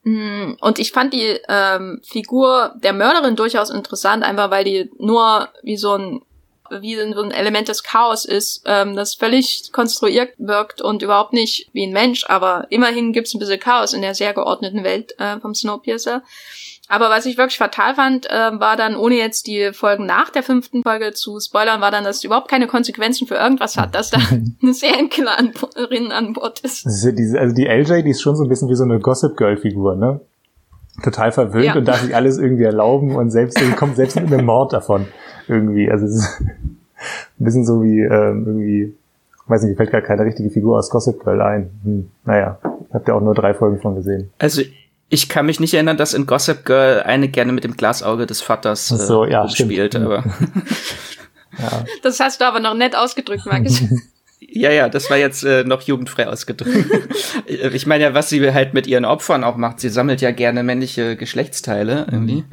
und ich fand die ähm, Figur der Mörderin durchaus interessant, einfach weil die nur wie so ein wie so ein Element des Chaos ist, ähm, das völlig konstruiert wirkt und überhaupt nicht wie ein Mensch, aber immerhin gibt's ein bisschen Chaos in der sehr geordneten Welt äh, vom Snowpiercer. Aber was ich wirklich fatal fand, äh, war dann, ohne jetzt die Folgen nach der fünften Folge zu spoilern, war dann, dass es überhaupt keine Konsequenzen für irgendwas hat, dass da eine Serienkillerin an Bord ist. also die LJ, die ist schon so ein bisschen wie so eine Gossip Girl-Figur, ne? Total verwöhnt ja. und darf sich alles irgendwie erlauben und selbst kommt selbst mit einem Mord davon irgendwie. Also es ist ein bisschen so wie ähm, irgendwie, weiß nicht, fällt gar keine richtige Figur aus Gossip Girl ein. Hm, naja, habt ihr auch nur drei Folgen von gesehen. Also ich kann mich nicht erinnern, dass in Gossip Girl eine gerne mit dem Glasauge des Vaters äh, so, ja, spielt, aber. ja. Das hast du aber noch nett ausgedrückt, Markus. Ja, ja, das war jetzt äh, noch jugendfrei ausgedrückt. ich meine ja, was sie halt mit ihren Opfern auch macht. Sie sammelt ja gerne männliche Geschlechtsteile irgendwie.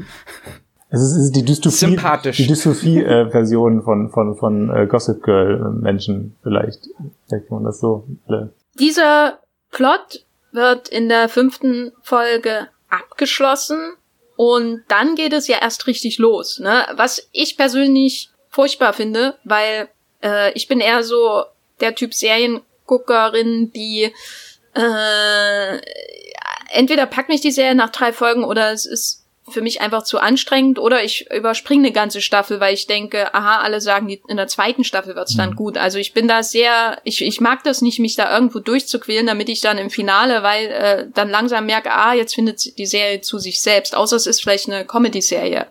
Es ist, es ist die Dystopie, Sympathisch. die Dystopie-Version äh, von von von äh, Gossip Girl Menschen vielleicht. Vielleicht kann man das so. Alle. Dieser Plot wird in der fünften Folge abgeschlossen und dann geht es ja erst richtig los. Ne? Was ich persönlich furchtbar finde, weil äh, ich bin eher so der Typ Serienguckerin, die äh, entweder packt mich die Serie nach drei Folgen oder es ist für mich einfach zu anstrengend oder ich überspringe eine ganze Staffel, weil ich denke, aha, alle sagen, in der zweiten Staffel wird's dann mhm. gut. Also ich bin da sehr, ich, ich mag das nicht, mich da irgendwo durchzuquälen, damit ich dann im Finale, weil äh, dann langsam merke, ah, jetzt findet die Serie zu sich selbst. Außer es ist vielleicht eine Comedy-Serie.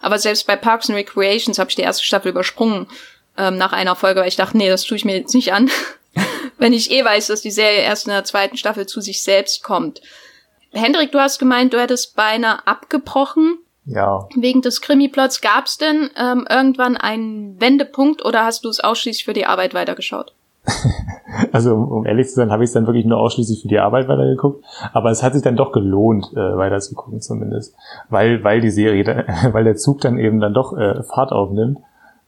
Aber selbst bei Parks and Recreations habe ich die erste Staffel übersprungen ähm, nach einer Folge, weil ich dachte, nee, das tue ich mir jetzt nicht an. Wenn ich eh weiß, dass die Serie erst in der zweiten Staffel zu sich selbst kommt. Hendrik, du hast gemeint, du hättest beinahe abgebrochen. Ja. Wegen des Krimi-Plots. Gab es denn ähm, irgendwann einen Wendepunkt oder hast du es ausschließlich für die Arbeit weitergeschaut? also um, um ehrlich zu sein, habe ich es dann wirklich nur ausschließlich für die Arbeit weitergeguckt. Aber es hat sich dann doch gelohnt, äh, weiter zu gucken zumindest. Weil, weil die Serie, dann, weil der Zug dann eben dann doch äh, Fahrt aufnimmt.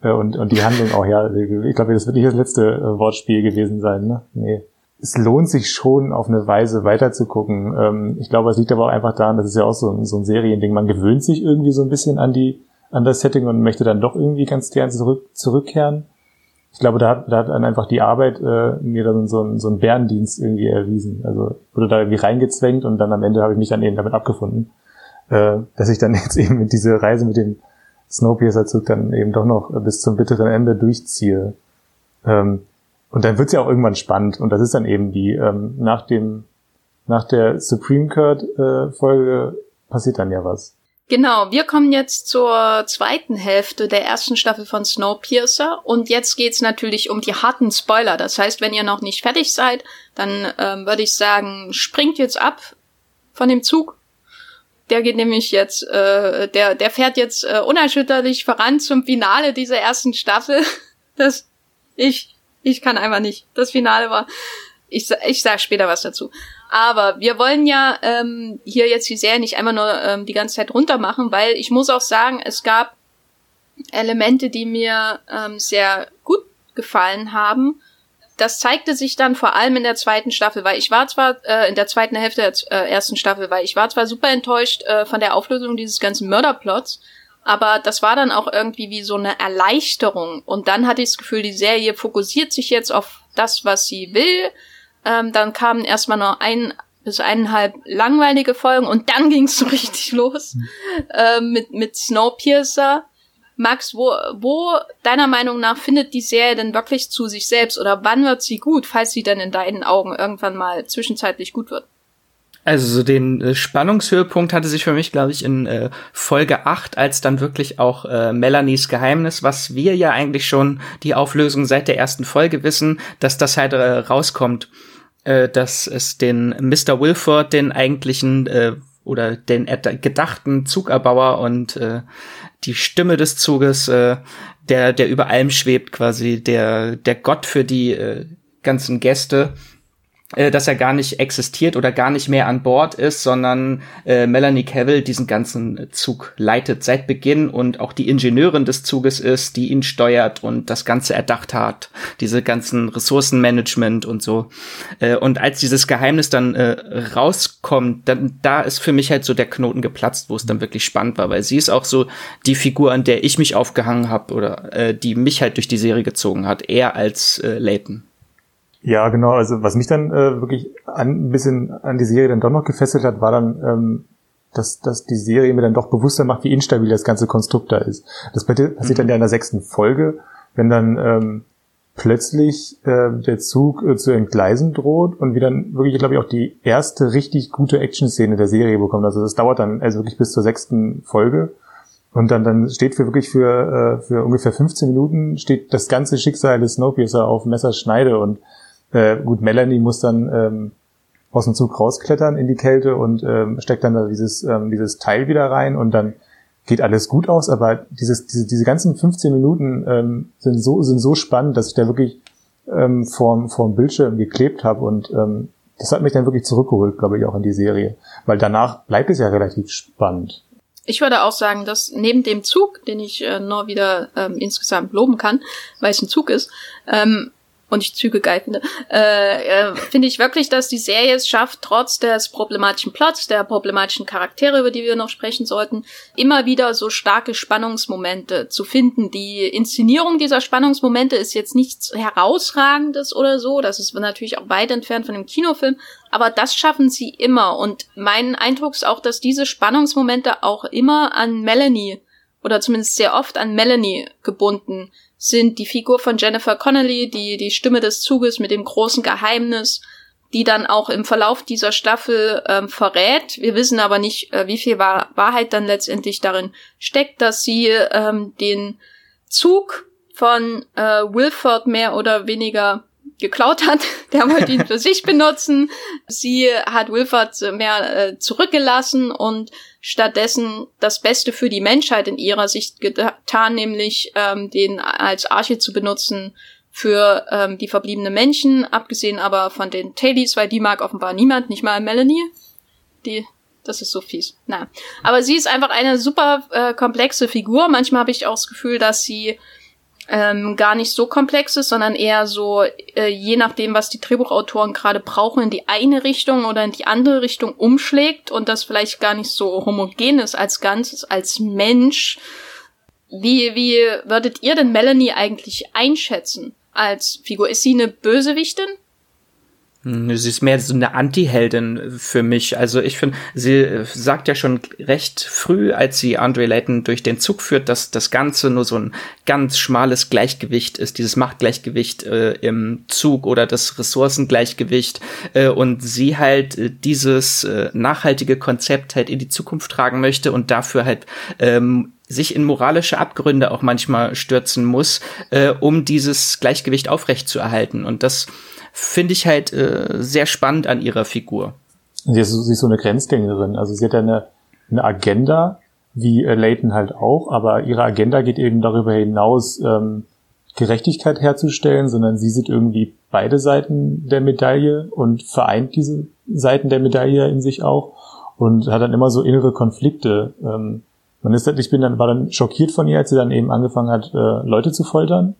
Äh, und, und die Handlung auch, ja, ich glaube, das wird nicht das letzte äh, Wortspiel gewesen sein, ne? Nee es lohnt sich schon auf eine Weise weiterzugucken. Ähm, ich glaube, es liegt aber auch einfach daran, das ist ja auch so ein, so ein Seriending. Man gewöhnt sich irgendwie so ein bisschen an die, an das Setting und möchte dann doch irgendwie ganz gern zurück, zurückkehren. Ich glaube, da hat, da hat dann einfach die Arbeit äh, mir dann so, ein, so einen Bärendienst irgendwie erwiesen. Also wurde da irgendwie reingezwängt und dann am Ende habe ich mich dann eben damit abgefunden, äh, dass ich dann jetzt eben mit dieser Reise mit dem Snowpiercer-Zug dann eben doch noch bis zum bitteren Ende durchziehe. Ähm, und dann wird's ja auch irgendwann spannend. Und das ist dann eben die, ähm, nach dem, nach der Supreme Court äh, Folge passiert dann ja was. Genau, wir kommen jetzt zur zweiten Hälfte der ersten Staffel von Snowpiercer und jetzt geht's natürlich um die harten Spoiler. Das heißt, wenn ihr noch nicht fertig seid, dann ähm, würde ich sagen, springt jetzt ab von dem Zug. Der geht nämlich jetzt, äh, der, der fährt jetzt äh, unerschütterlich voran zum Finale dieser ersten Staffel. Das ich ich kann einfach nicht. Das Finale war. Ich, ich sag später was dazu. Aber wir wollen ja ähm, hier jetzt die Serie nicht einfach nur ähm, die ganze Zeit runter machen, weil ich muss auch sagen, es gab Elemente, die mir ähm, sehr gut gefallen haben. Das zeigte sich dann vor allem in der zweiten Staffel, weil ich war zwar äh, in der zweiten Hälfte der äh, ersten Staffel, weil ich war zwar super enttäuscht äh, von der Auflösung dieses ganzen Mörderplots, aber das war dann auch irgendwie wie so eine Erleichterung. Und dann hatte ich das Gefühl, die Serie fokussiert sich jetzt auf das, was sie will. Ähm, dann kamen erstmal noch ein bis eineinhalb langweilige Folgen und dann ging es so richtig los äh, mit, mit Snowpiercer. Max, wo, wo deiner Meinung nach findet die Serie denn wirklich zu sich selbst oder wann wird sie gut, falls sie denn in deinen Augen irgendwann mal zwischenzeitlich gut wird? Also so den äh, Spannungshöhepunkt hatte sich für mich, glaube ich, in äh, Folge 8, als dann wirklich auch äh, Melanies Geheimnis, was wir ja eigentlich schon die Auflösung seit der ersten Folge wissen, dass das halt äh, rauskommt, äh, dass es den Mr. Wilford, den eigentlichen äh, oder den gedachten Zugerbauer und die Stimme des Zuges, der, der über allem schwebt, quasi der, der Gott für die ganzen Gäste, äh, dass er gar nicht existiert oder gar nicht mehr an Bord ist, sondern äh, Melanie Cavill diesen ganzen Zug leitet seit Beginn und auch die Ingenieurin des Zuges ist, die ihn steuert und das Ganze erdacht hat, diese ganzen Ressourcenmanagement und so. Äh, und als dieses Geheimnis dann äh, rauskommt, dann da ist für mich halt so der Knoten geplatzt, wo es dann wirklich spannend war, weil sie ist auch so die Figur, an der ich mich aufgehangen habe oder äh, die mich halt durch die Serie gezogen hat, eher als äh, Leighton. Ja, genau. Also was mich dann äh, wirklich an, ein bisschen an die Serie dann doch noch gefesselt hat, war dann, ähm, dass, dass die Serie mir dann doch bewusster macht, wie instabil das ganze Konstrukt da ist. Das passiert mhm. dann ja in der sechsten Folge, wenn dann ähm, plötzlich äh, der Zug äh, zu entgleisen droht und wir dann wirklich, glaube ich, auch die erste richtig gute Action-Szene der Serie bekommen. Also das dauert dann also wirklich bis zur sechsten Folge. Und dann, dann steht für wirklich für, äh, für ungefähr 15 Minuten steht das ganze Schicksal des Snowpiercer auf Messerschneide und äh, gut, Melanie muss dann ähm, aus dem Zug rausklettern in die Kälte und ähm, steckt dann da dieses, ähm, dieses Teil wieder rein und dann geht alles gut aus, aber dieses, diese, diese ganzen 15 Minuten ähm, sind so sind so spannend, dass ich da wirklich ähm, vorm, vorm Bildschirm geklebt habe und ähm, das hat mich dann wirklich zurückgeholt, glaube ich, auch in die Serie, weil danach bleibt es ja relativ spannend. Ich würde auch sagen, dass neben dem Zug, den ich äh, nur wieder ähm, insgesamt loben kann, weil es ein Zug ist, ähm, und ich Züge geil finde, äh, äh, finde ich wirklich, dass die Serie es schafft, trotz des problematischen Plots, der problematischen Charaktere, über die wir noch sprechen sollten, immer wieder so starke Spannungsmomente zu finden. Die Inszenierung dieser Spannungsmomente ist jetzt nichts herausragendes oder so, das ist natürlich auch weit entfernt von dem Kinofilm, aber das schaffen sie immer. Und mein Eindruck ist auch, dass diese Spannungsmomente auch immer an Melanie oder zumindest sehr oft an Melanie gebunden sind die Figur von Jennifer Connelly, die die Stimme des Zuges mit dem großen Geheimnis, die dann auch im Verlauf dieser Staffel ähm, verrät. Wir wissen aber nicht, äh, wie viel Wahr Wahrheit dann letztendlich darin steckt, dass sie ähm, den Zug von äh, Wilford mehr oder weniger geklaut hat. Der wollte ihn für sich benutzen. Sie hat Wilford mehr äh, zurückgelassen und stattdessen das Beste für die Menschheit in ihrer Sicht getan, nämlich ähm, den als Arche zu benutzen für ähm, die verbliebenen Menschen, abgesehen aber von den Tailies, weil die mag offenbar niemand, nicht mal Melanie. Die, das ist so fies. Na, aber sie ist einfach eine super äh, komplexe Figur. Manchmal habe ich auch das Gefühl, dass sie ähm, gar nicht so komplex ist, sondern eher so, äh, je nachdem, was die Drehbuchautoren gerade brauchen, in die eine Richtung oder in die andere Richtung umschlägt und das vielleicht gar nicht so homogen ist als Ganzes, als Mensch. Wie, wie würdet ihr denn Melanie eigentlich einschätzen als Figur? Ist sie eine Bösewichtin? Hm, sie ist mehr so eine Anti-Heldin für mich. Also ich finde, sie äh, sagt ja schon recht früh, als sie Andre Layton durch den Zug führt, dass das Ganze nur so ein ganz schmales Gleichgewicht ist, dieses Machtgleichgewicht äh, im Zug oder das Ressourcengleichgewicht äh, und sie halt äh, dieses äh, nachhaltige Konzept halt in die Zukunft tragen möchte und dafür halt ähm, sich in moralische Abgründe auch manchmal stürzen muss, äh, um dieses Gleichgewicht aufrechtzuerhalten. Und das finde ich halt äh, sehr spannend an ihrer Figur. Sie ist, sie ist so eine Grenzgängerin. Also sie hat eine, eine Agenda, wie äh, Leighton halt auch, aber ihre Agenda geht eben darüber hinaus, ähm, Gerechtigkeit herzustellen, sondern sie sieht irgendwie beide Seiten der Medaille und vereint diese Seiten der Medaille in sich auch und hat dann immer so innere Konflikte. Ähm, man ist, ich bin dann, war dann schockiert von ihr, als sie dann eben angefangen hat, äh, Leute zu foltern.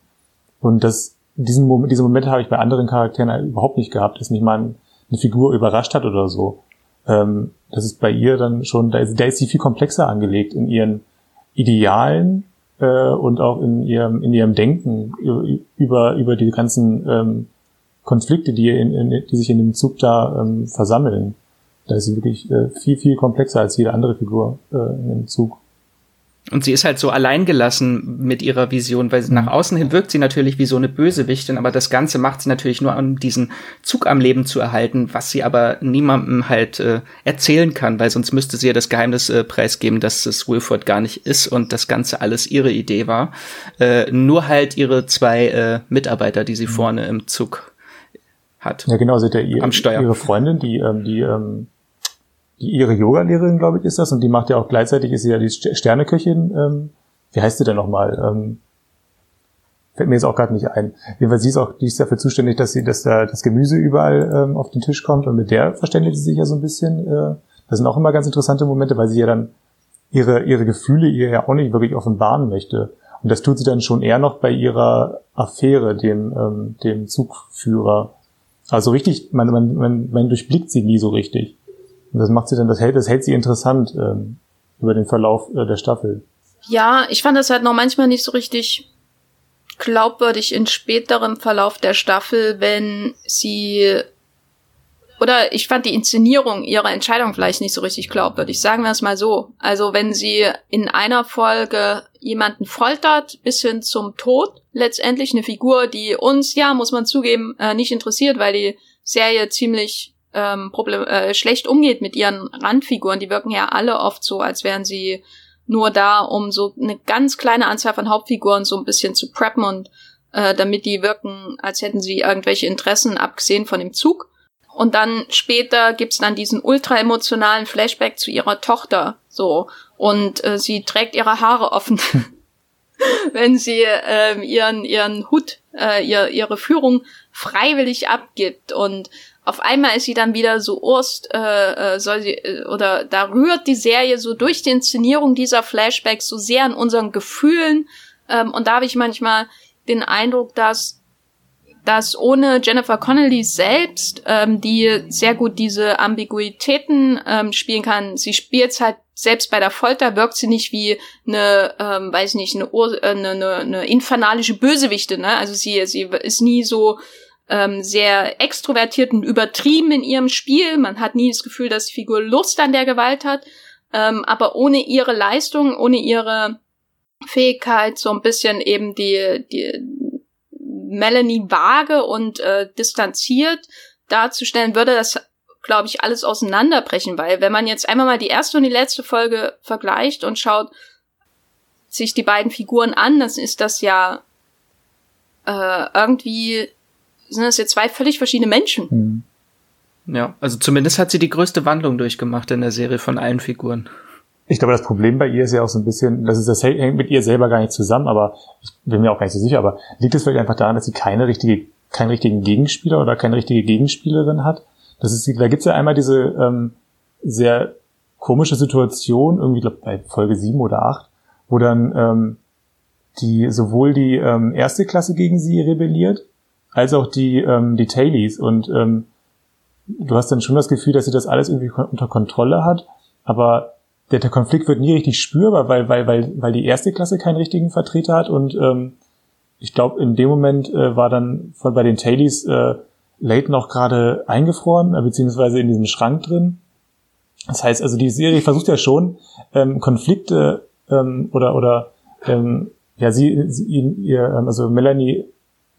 Und das diesen Moment, diese Momente habe ich bei anderen Charakteren überhaupt nicht gehabt, dass mich mal eine Figur überrascht hat oder so. Ähm, das ist bei ihr dann schon, da ist, da ist sie viel komplexer angelegt in ihren Idealen äh, und auch in ihrem, in ihrem Denken über, über die ganzen ähm, Konflikte, die, in, in, die sich in dem Zug da ähm, versammeln. Da ist sie wirklich äh, viel, viel komplexer als jede andere Figur äh, in dem Zug. Und sie ist halt so alleingelassen mit ihrer Vision, weil mhm. nach außen hin wirkt sie natürlich wie so eine Bösewichtin, aber das Ganze macht sie natürlich nur, um diesen Zug am Leben zu erhalten, was sie aber niemandem halt äh, erzählen kann, weil sonst müsste sie ja das Geheimnis äh, preisgeben, dass es Wilford gar nicht ist und das Ganze alles ihre Idee war. Äh, nur halt ihre zwei äh, Mitarbeiter, die sie mhm. vorne im Zug hat. Ja, genau, sie hat ja ihr, am Steuer. ihre Freundin, die, ähm, die ähm die ihre Yoga-Lehrerin, glaube ich, ist das, und die macht ja auch gleichzeitig, ist sie ja die Sterneköchin, ähm, wie heißt sie denn nochmal? Ähm, fällt mir jetzt auch gerade nicht ein. Jedenfalls sie ist auch, die ist dafür zuständig, dass sie, dass da das Gemüse überall ähm, auf den Tisch kommt und mit der verständigt sie sich ja so ein bisschen. Äh, das sind auch immer ganz interessante Momente, weil sie ja dann ihre, ihre Gefühle ihr ja auch nicht wirklich offenbaren möchte. Und das tut sie dann schon eher noch bei ihrer Affäre, dem, ähm, dem Zugführer. Also richtig, man, man, man, man durchblickt sie nie so richtig. Und das macht sie dann, das hält, das hält sie interessant ähm, über den Verlauf äh, der Staffel. Ja, ich fand das halt noch manchmal nicht so richtig glaubwürdig in späterem Verlauf der Staffel, wenn sie oder ich fand die Inszenierung ihrer Entscheidung vielleicht nicht so richtig glaubwürdig. Sagen wir es mal so. Also wenn sie in einer Folge jemanden foltert bis hin zum Tod, letztendlich eine Figur, die uns, ja, muss man zugeben, äh, nicht interessiert, weil die Serie ziemlich ähm, problem äh, schlecht umgeht mit ihren Randfiguren. Die wirken ja alle oft so, als wären sie nur da, um so eine ganz kleine Anzahl von Hauptfiguren so ein bisschen zu preppen und äh, damit die wirken, als hätten sie irgendwelche Interessen abgesehen von dem Zug. Und dann später gibt's dann diesen ultra emotionalen Flashback zu ihrer Tochter, so. Und äh, sie trägt ihre Haare offen, wenn sie äh, ihren, ihren Hut, äh, ihr, ihre Führung freiwillig abgibt. Und auf einmal ist sie dann wieder so Urst, äh, äh, soll sie, äh, oder da rührt die Serie so durch die Inszenierung dieser Flashbacks so sehr an unseren Gefühlen. Ähm, und da habe ich manchmal den Eindruck, dass dass ohne Jennifer Connelly selbst, ähm, die sehr gut diese Ambiguitäten ähm, spielen kann, sie spielt halt selbst bei der Folter wirkt sie nicht wie eine, ähm, weiß nicht, eine, äh, eine, eine, eine infernalische Bösewichte, ne? Also sie, sie ist nie so ähm, sehr extrovertiert und übertrieben in ihrem Spiel. Man hat nie das Gefühl, dass die Figur Lust an der Gewalt hat. Ähm, aber ohne ihre Leistung, ohne ihre Fähigkeit, so ein bisschen eben die, die Melanie vage und äh, distanziert darzustellen, würde das, glaube ich, alles auseinanderbrechen, weil wenn man jetzt einmal mal die erste und die letzte Folge vergleicht und schaut sich die beiden Figuren an, dann ist das ja äh, irgendwie sind das jetzt zwei völlig verschiedene Menschen. Mhm. Ja, also zumindest hat sie die größte Wandlung durchgemacht in der Serie von allen Figuren. Ich glaube, das Problem bei ihr ist ja auch so ein bisschen, das ist das hängt mit ihr selber gar nicht zusammen, aber ich bin mir auch gar nicht so sicher, aber liegt es vielleicht einfach daran, dass sie keine richtige, keinen richtigen Gegenspieler oder keine richtige Gegenspielerin hat? Das ist, da gibt's ja einmal diese ähm, sehr komische Situation, irgendwie glaub, bei Folge 7 oder 8, wo dann ähm, die sowohl die ähm, erste Klasse gegen sie rebelliert, als auch die, ähm, die Tailies. Und ähm, du hast dann schon das Gefühl, dass sie das alles irgendwie unter Kontrolle hat, aber der, der Konflikt wird nie richtig spürbar, weil, weil, weil, weil die erste Klasse keinen richtigen Vertreter hat und ähm, ich glaube, in dem Moment äh, war dann von bei den Tailies äh, Leighton auch gerade eingefroren, äh, beziehungsweise in diesem Schrank drin. Das heißt also, die Serie versucht ja schon, ähm, Konflikte ähm, oder oder ähm, ja sie, sie ihr, ähm, also Melanie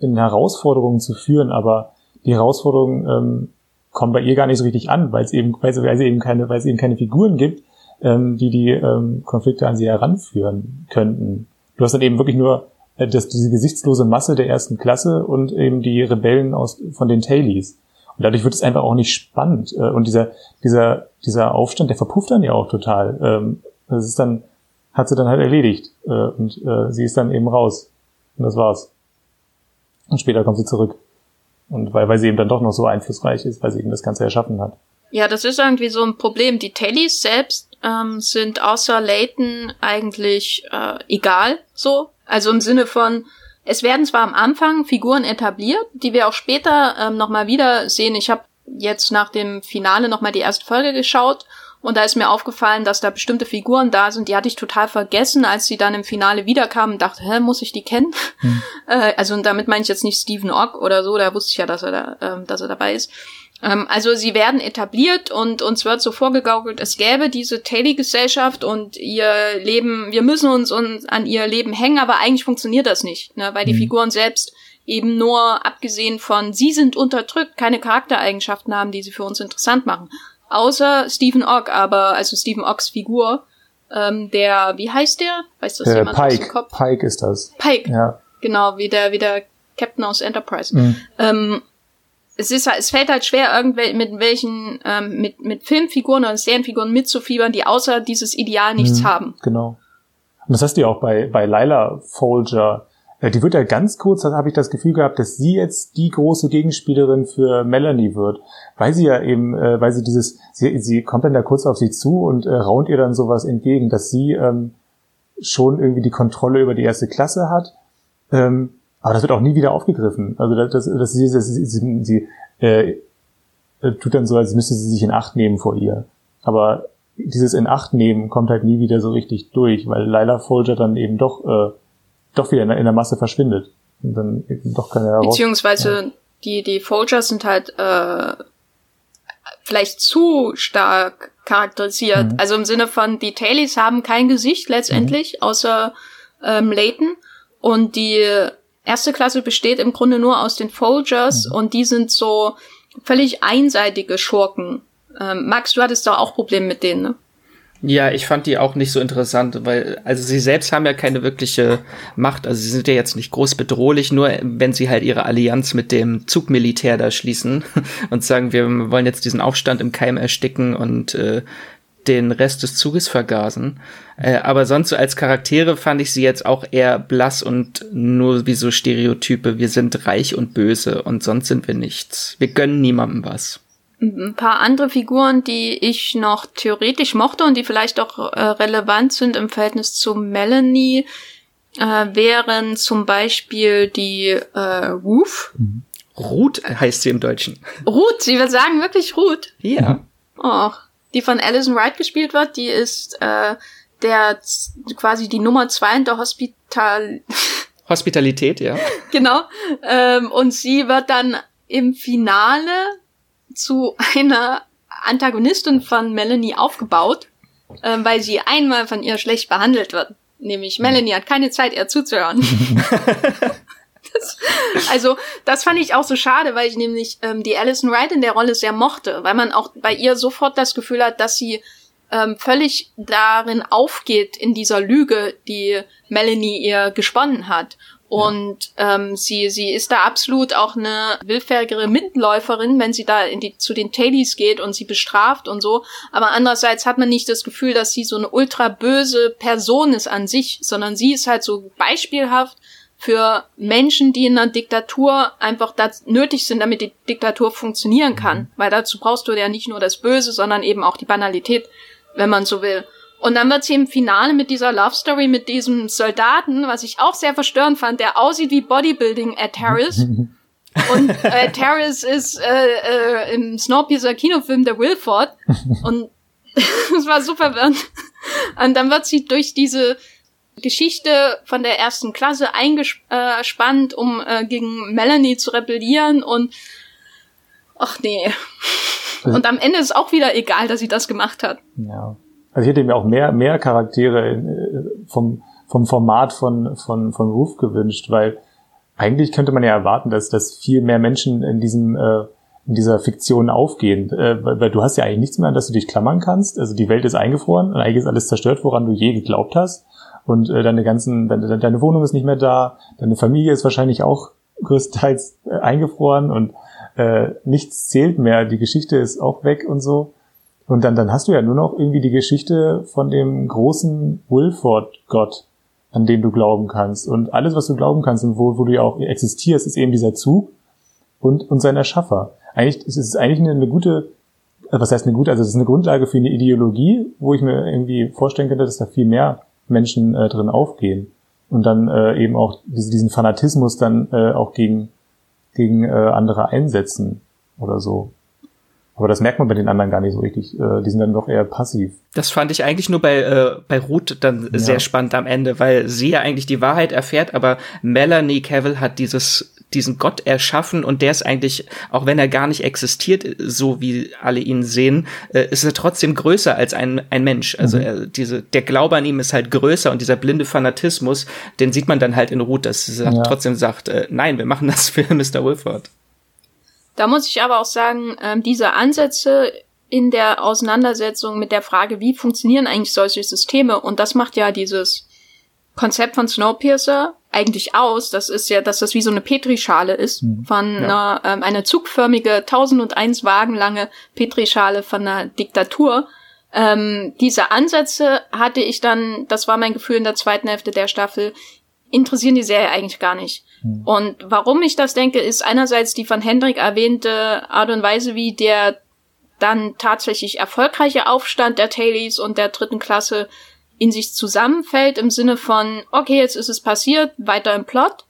in Herausforderungen zu führen, aber die Herausforderungen ähm, kommen bei ihr gar nicht so richtig an, weil es eben, weil sie, weil sie eben keine, weil es eben keine Figuren gibt, ähm, die die ähm, Konflikte an sie heranführen könnten. Du hast dann eben wirklich nur äh, das, diese gesichtslose Masse der ersten Klasse und eben die Rebellen aus, von den Tailies. Und dadurch wird es einfach auch nicht spannend. Äh, und dieser, dieser, dieser Aufstand, der verpufft dann ja auch total. Ähm, das ist dann, hat sie dann halt erledigt. Äh, und äh, sie ist dann eben raus. Und das war's. Und später kommt sie zurück. Und weil, weil sie eben dann doch noch so einflussreich ist, weil sie eben das Ganze erschaffen hat. Ja, das ist irgendwie so ein Problem. Die Tailies selbst ähm, sind außer Layton eigentlich äh, egal so. Also im Sinne von, es werden zwar am Anfang Figuren etabliert, die wir auch später ähm, nochmal wieder sehen. Ich habe jetzt nach dem Finale nochmal die erste Folge geschaut und da ist mir aufgefallen, dass da bestimmte Figuren da sind, die hatte ich total vergessen, als sie dann im Finale wiederkamen und dachte, hä, muss ich die kennen? Hm. Äh, also und damit meine ich jetzt nicht Stephen Ock oder so, da wusste ich ja, dass er da, äh, dass er dabei ist. Ähm, also sie werden etabliert und uns wird so vorgegaukelt, es gäbe diese Taily-Gesellschaft und ihr Leben, wir müssen uns, uns an ihr Leben hängen, aber eigentlich funktioniert das nicht, ne, weil die mhm. Figuren selbst eben nur abgesehen von, sie sind unterdrückt, keine Charaktereigenschaften haben, die sie für uns interessant machen. Außer Stephen Ogg, aber, also Stephen Oggs Figur, ähm, der, wie heißt der? Weißt du das äh, jemand Pike. aus dem Kopf? Pike ist das. Pike. Ja. Genau, wie der, wie der Captain aus Enterprise. Mhm. Ähm, es ist es fällt halt schwer, irgendwel mit welchen, ähm, mit, mit Filmfiguren oder Serienfiguren mitzufiebern, die außer dieses Ideal nichts mhm, haben. Genau. Und das hast du ja auch bei, bei Lila Folger. Äh, die wird ja ganz kurz, da habe ich das Gefühl gehabt, dass sie jetzt die große Gegenspielerin für Melanie wird. Weil sie ja eben, äh, weil sie dieses, sie, sie kommt dann da kurz auf sie zu und äh, raunt ihr dann sowas entgegen, dass sie ähm, schon irgendwie die Kontrolle über die erste Klasse hat. Ähm, aber das wird auch nie wieder aufgegriffen. Also das, das, das, sie, das sie, sie, sie äh, tut dann so, als müsste sie sich in Acht nehmen vor ihr. Aber dieses in Acht nehmen kommt halt nie wieder so richtig durch, weil Lila Folger dann eben doch äh, doch wieder in, in der Masse verschwindet und dann doch keine Beziehungsweise ja. die die Folgers sind halt äh, vielleicht zu stark charakterisiert. Mhm. Also im Sinne von, die Tailies haben kein Gesicht letztendlich, mhm. außer ähm, Layton. Und die erste Klasse besteht im Grunde nur aus den Folgers mhm. und die sind so völlig einseitige Schurken. Ähm, Max, du hattest da auch Probleme mit denen, ne? Ja, ich fand die auch nicht so interessant, weil, also sie selbst haben ja keine wirkliche Macht, also sie sind ja jetzt nicht groß bedrohlich, nur wenn sie halt ihre Allianz mit dem Zugmilitär da schließen und sagen, wir wollen jetzt diesen Aufstand im Keim ersticken und äh, den Rest des Zuges vergasen. Äh, aber sonst so als Charaktere fand ich sie jetzt auch eher blass und nur wie so Stereotype, wir sind reich und böse und sonst sind wir nichts. Wir gönnen niemandem was ein paar andere Figuren, die ich noch theoretisch mochte und die vielleicht auch äh, relevant sind im Verhältnis zu Melanie, äh, wären zum Beispiel die äh, Ruth. Ruth heißt sie im Deutschen. Ruth, sie wird sagen wirklich Ruth. Ja. Oh, die von Alison Wright gespielt wird, die ist äh, der quasi die Nummer zwei in der Hospital Hospitalität, ja. genau. Ähm, und sie wird dann im Finale zu einer Antagonistin von Melanie aufgebaut, äh, weil sie einmal von ihr schlecht behandelt wird. Nämlich Melanie hat keine Zeit, ihr zuzuhören. das, also, das fand ich auch so schade, weil ich nämlich ähm, die Alison Wright in der Rolle sehr mochte, weil man auch bei ihr sofort das Gefühl hat, dass sie ähm, völlig darin aufgeht in dieser Lüge, die Melanie ihr gesponnen hat. Und ähm, sie, sie ist da absolut auch eine willfährigere Mitläuferin, wenn sie da in die, zu den Tailies geht und sie bestraft und so. Aber andererseits hat man nicht das Gefühl, dass sie so eine ultra böse Person ist an sich, sondern sie ist halt so beispielhaft für Menschen, die in einer Diktatur einfach das nötig sind, damit die Diktatur funktionieren kann. Mhm. Weil dazu brauchst du ja nicht nur das Böse, sondern eben auch die Banalität, wenn man so will. Und dann wird sie im Finale mit dieser Love Story mit diesem Soldaten, was ich auch sehr verstörend fand, der aussieht wie Bodybuilding Ed Harris. Und äh, Harris ist äh, äh, im Snowpiercer Kinofilm der Wilford. Und das war super verwirrend. Und dann wird sie durch diese Geschichte von der ersten Klasse eingespannt, um äh, gegen Melanie zu rebellieren und ach nee. Und am Ende ist auch wieder egal, dass sie das gemacht hat. Ja. Also ich hätte mir auch mehr, mehr Charaktere äh, vom, vom Format von, von, von Roof gewünscht, weil eigentlich könnte man ja erwarten, dass, dass viel mehr Menschen in diesem, äh, in dieser Fiktion aufgehen, äh, weil, weil du hast ja eigentlich nichts mehr, an das du dich klammern kannst. Also die Welt ist eingefroren und eigentlich ist alles zerstört, woran du je geglaubt hast. Und äh, deine ganzen, deine, deine Wohnung ist nicht mehr da, deine Familie ist wahrscheinlich auch größtenteils äh, eingefroren und äh, nichts zählt mehr, die Geschichte ist auch weg und so. Und dann, dann hast du ja nur noch irgendwie die Geschichte von dem großen Wilford-Gott, an den du glauben kannst. Und alles, was du glauben kannst und wo, wo du ja auch existierst, ist eben dieser Zug und, und sein Erschaffer. Eigentlich ist es eigentlich eine, eine gute, äh, was heißt eine gute, also es ist eine Grundlage für eine Ideologie, wo ich mir irgendwie vorstellen könnte, dass da viel mehr Menschen äh, drin aufgehen. Und dann äh, eben auch diese, diesen Fanatismus dann äh, auch gegen, gegen äh, andere einsetzen oder so. Aber das merkt man bei den anderen gar nicht so richtig. Äh, die sind dann doch eher passiv. Das fand ich eigentlich nur bei, äh, bei Ruth dann ja. sehr spannend am Ende, weil sie ja eigentlich die Wahrheit erfährt, aber Melanie Cavill hat dieses diesen Gott erschaffen und der ist eigentlich, auch wenn er gar nicht existiert, so wie alle ihn sehen, äh, ist er trotzdem größer als ein, ein Mensch. Also mhm. er, diese, der Glaube an ihm ist halt größer und dieser blinde Fanatismus, den sieht man dann halt in Ruth, dass er ja. trotzdem sagt, äh, nein, wir machen das für Mr. Wilford. Da muss ich aber auch sagen, ähm, diese Ansätze in der Auseinandersetzung mit der Frage, wie funktionieren eigentlich solche Systeme, und das macht ja dieses Konzept von Snowpiercer eigentlich aus. Das ist ja, dass das wie so eine Petrischale ist, mhm. von ja. einer, ähm, eine zugförmige 1001 Wagen lange Petrischale von einer Diktatur. Ähm, diese Ansätze hatte ich dann, das war mein Gefühl in der zweiten Hälfte der Staffel, interessieren die Serie eigentlich gar nicht. Mhm. Und warum ich das denke, ist einerseits die von Hendrik erwähnte Art und Weise, wie der dann tatsächlich erfolgreiche Aufstand der Tailies und der dritten Klasse in sich zusammenfällt im Sinne von, okay, jetzt ist es passiert, weiter im Plot.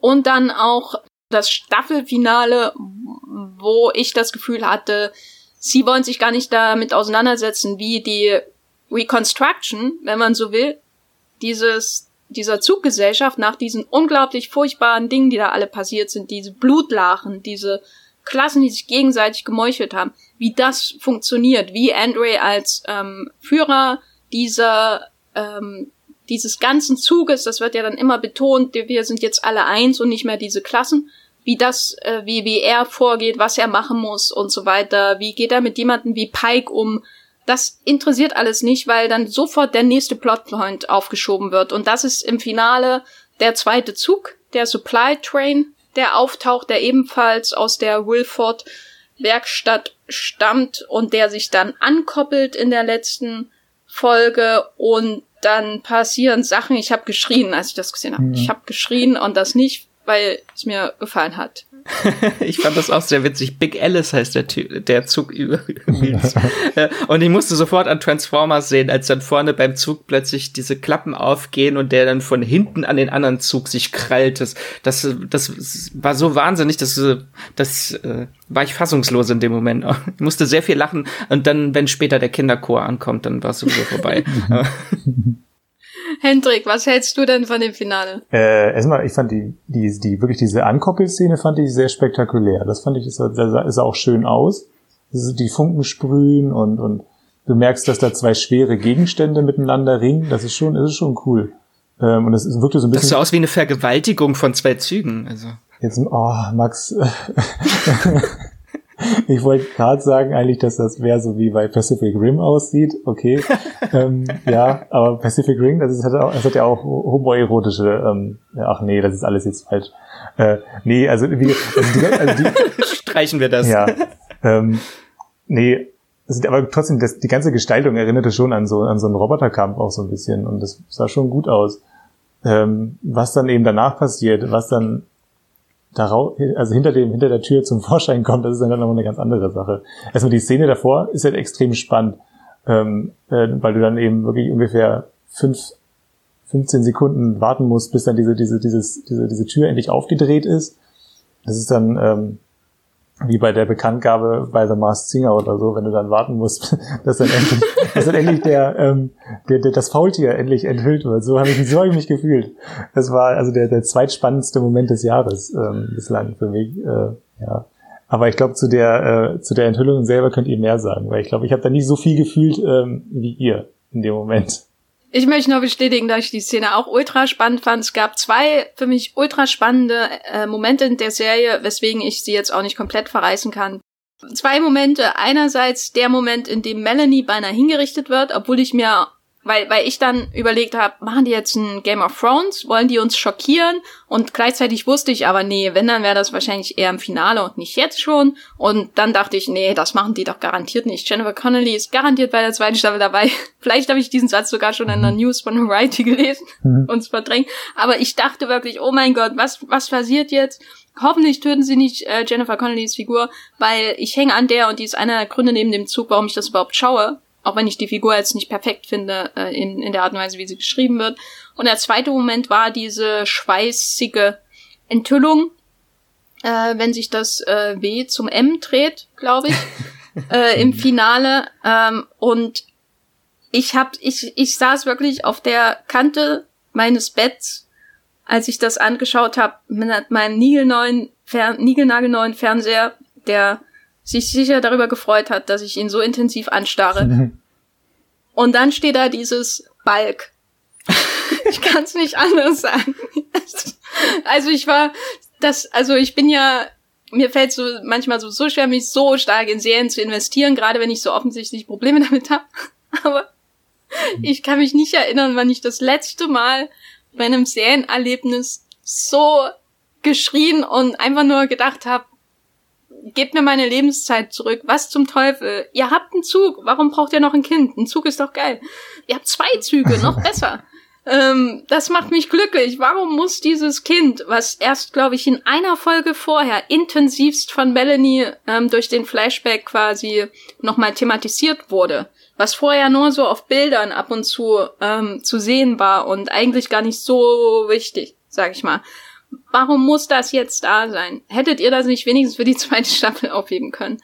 Und dann auch das Staffelfinale, wo ich das Gefühl hatte, sie wollen sich gar nicht damit auseinandersetzen, wie die Reconstruction, wenn man so will, dieses dieser Zuggesellschaft nach diesen unglaublich furchtbaren Dingen, die da alle passiert sind, diese Blutlachen, diese Klassen, die sich gegenseitig gemeuchelt haben, wie das funktioniert, wie Andre als ähm, Führer dieser ähm, dieses ganzen Zuges, das wird ja dann immer betont, wir sind jetzt alle eins und nicht mehr diese Klassen, wie das, äh, wie, wie er vorgeht, was er machen muss und so weiter, wie geht er mit jemandem wie Pike um, das interessiert alles nicht, weil dann sofort der nächste Plotpoint aufgeschoben wird. Und das ist im Finale der zweite Zug, der Supply Train, der auftaucht, der ebenfalls aus der Wilford Werkstatt stammt und der sich dann ankoppelt in der letzten Folge und dann passieren Sachen. Ich habe geschrien, als ich das gesehen habe. Mhm. Ich habe geschrien und das nicht, weil es mir gefallen hat. ich fand das auch sehr witzig. Big Alice heißt der, Typ, der Zug übrigens. und ich musste sofort an Transformers sehen, als dann vorne beim Zug plötzlich diese Klappen aufgehen und der dann von hinten an den anderen Zug sich krallt. Das, das, das war so wahnsinnig, dass das äh, war ich fassungslos in dem Moment. Ich musste sehr viel lachen und dann, wenn später der Kinderchor ankommt, dann war es sowieso vorbei. Hendrik, was hältst du denn von dem Finale? Äh, erstmal, ich fand die, die, die, wirklich diese Ankoppelszene fand ich sehr spektakulär. Das fand ich, ist, ist auch schön aus. Die Funken sprühen und, und du merkst, dass da zwei schwere Gegenstände miteinander ringen. Das ist schon, das ist schon cool. Ähm, und es ist wirklich so ein bisschen. Das sieht aus wie eine Vergewaltigung von zwei Zügen, also. Jetzt, oh, Max. Ich wollte gerade sagen eigentlich, dass das wäre so wie bei Pacific Rim aussieht. Okay. ähm, ja, aber Pacific Rim, das, ist, hat, auch, das hat ja auch homoerotische, ähm, ach nee, das ist alles jetzt falsch. Äh, nee, also, wie, also, die, also die, Streichen wir das. Ja. Ähm, nee, also, aber trotzdem, das, die ganze Gestaltung erinnerte schon an so, an so einen Roboterkampf auch so ein bisschen und das sah schon gut aus. Ähm, was dann eben danach passiert, was dann darauf, also hinter dem, hinter der Tür zum Vorschein kommt, das ist dann noch eine ganz andere Sache. Erstmal die Szene davor ist halt extrem spannend, ähm, äh, weil du dann eben wirklich ungefähr fünf, 15 Sekunden warten musst, bis dann diese, diese, dieses, diese, diese Tür endlich aufgedreht ist. Das ist dann, ähm, wie bei der Bekanntgabe bei The Masked Singer oder so, wenn du dann warten musst, dass dann endlich, dass dann endlich der, ähm, der, der, das Faultier endlich enthüllt wird. So habe ich, so hab ich mich gefühlt. Das war also der, der zweitspannendste Moment des Jahres ähm, bislang für mich. Äh, ja. Aber ich glaube, zu der, äh, zu der Enthüllung selber könnt ihr mehr sagen, weil ich glaube, ich habe da nicht so viel gefühlt ähm, wie ihr in dem Moment. Ich möchte nur bestätigen, dass ich die Szene auch ultra spannend fand. Es gab zwei für mich ultra spannende äh, Momente in der Serie, weswegen ich sie jetzt auch nicht komplett verreißen kann. Zwei Momente. Einerseits der Moment, in dem Melanie beinahe hingerichtet wird, obwohl ich mir weil, weil ich dann überlegt habe, machen die jetzt ein Game of Thrones? Wollen die uns schockieren? Und gleichzeitig wusste ich aber, nee, wenn, dann wäre das wahrscheinlich eher im Finale und nicht jetzt schon. Und dann dachte ich, nee, das machen die doch garantiert nicht. Jennifer Connelly ist garantiert bei der zweiten Staffel dabei. Vielleicht habe ich diesen Satz sogar schon in der News von Variety gelesen mhm. und es verdrängt. Aber ich dachte wirklich, oh mein Gott, was, was passiert jetzt? Hoffentlich töten sie nicht äh, Jennifer Connellys Figur, weil ich hänge an der und die ist einer der Gründe neben dem Zug, warum ich das überhaupt schaue auch wenn ich die Figur jetzt nicht perfekt finde äh, in, in der Art und Weise, wie sie geschrieben wird. Und der zweite Moment war diese schweißige Enthüllung, äh, wenn sich das äh, W zum M dreht, glaube ich, äh, im Finale. Ähm, und ich hab, ich, ich saß wirklich auf der Kante meines Betts, als ich das angeschaut habe, mit meinem niegelneuen, Fer niegelnagelneuen Fernseher, der sich sicher darüber gefreut hat, dass ich ihn so intensiv anstarre. Und dann steht da dieses Balk. ich kann es nicht anders sagen. also ich war, das, also ich bin ja, mir fällt so manchmal so, so schwer, mich so stark in Serien zu investieren, gerade wenn ich so offensichtlich Probleme damit habe. Aber ich kann mich nicht erinnern, wann ich das letzte Mal bei einem Serienerlebnis so geschrien und einfach nur gedacht habe, gebt mir meine Lebenszeit zurück. Was zum Teufel? Ihr habt einen Zug. Warum braucht ihr noch ein Kind? Ein Zug ist doch geil. Ihr habt zwei Züge, noch besser. Ähm, das macht mich glücklich. Warum muss dieses Kind, was erst, glaube ich, in einer Folge vorher intensivst von Melanie ähm, durch den Flashback quasi nochmal thematisiert wurde, was vorher nur so auf Bildern ab und zu ähm, zu sehen war und eigentlich gar nicht so wichtig, sag ich mal. Warum muss das jetzt da sein? Hättet ihr das nicht wenigstens für die zweite Staffel aufheben können?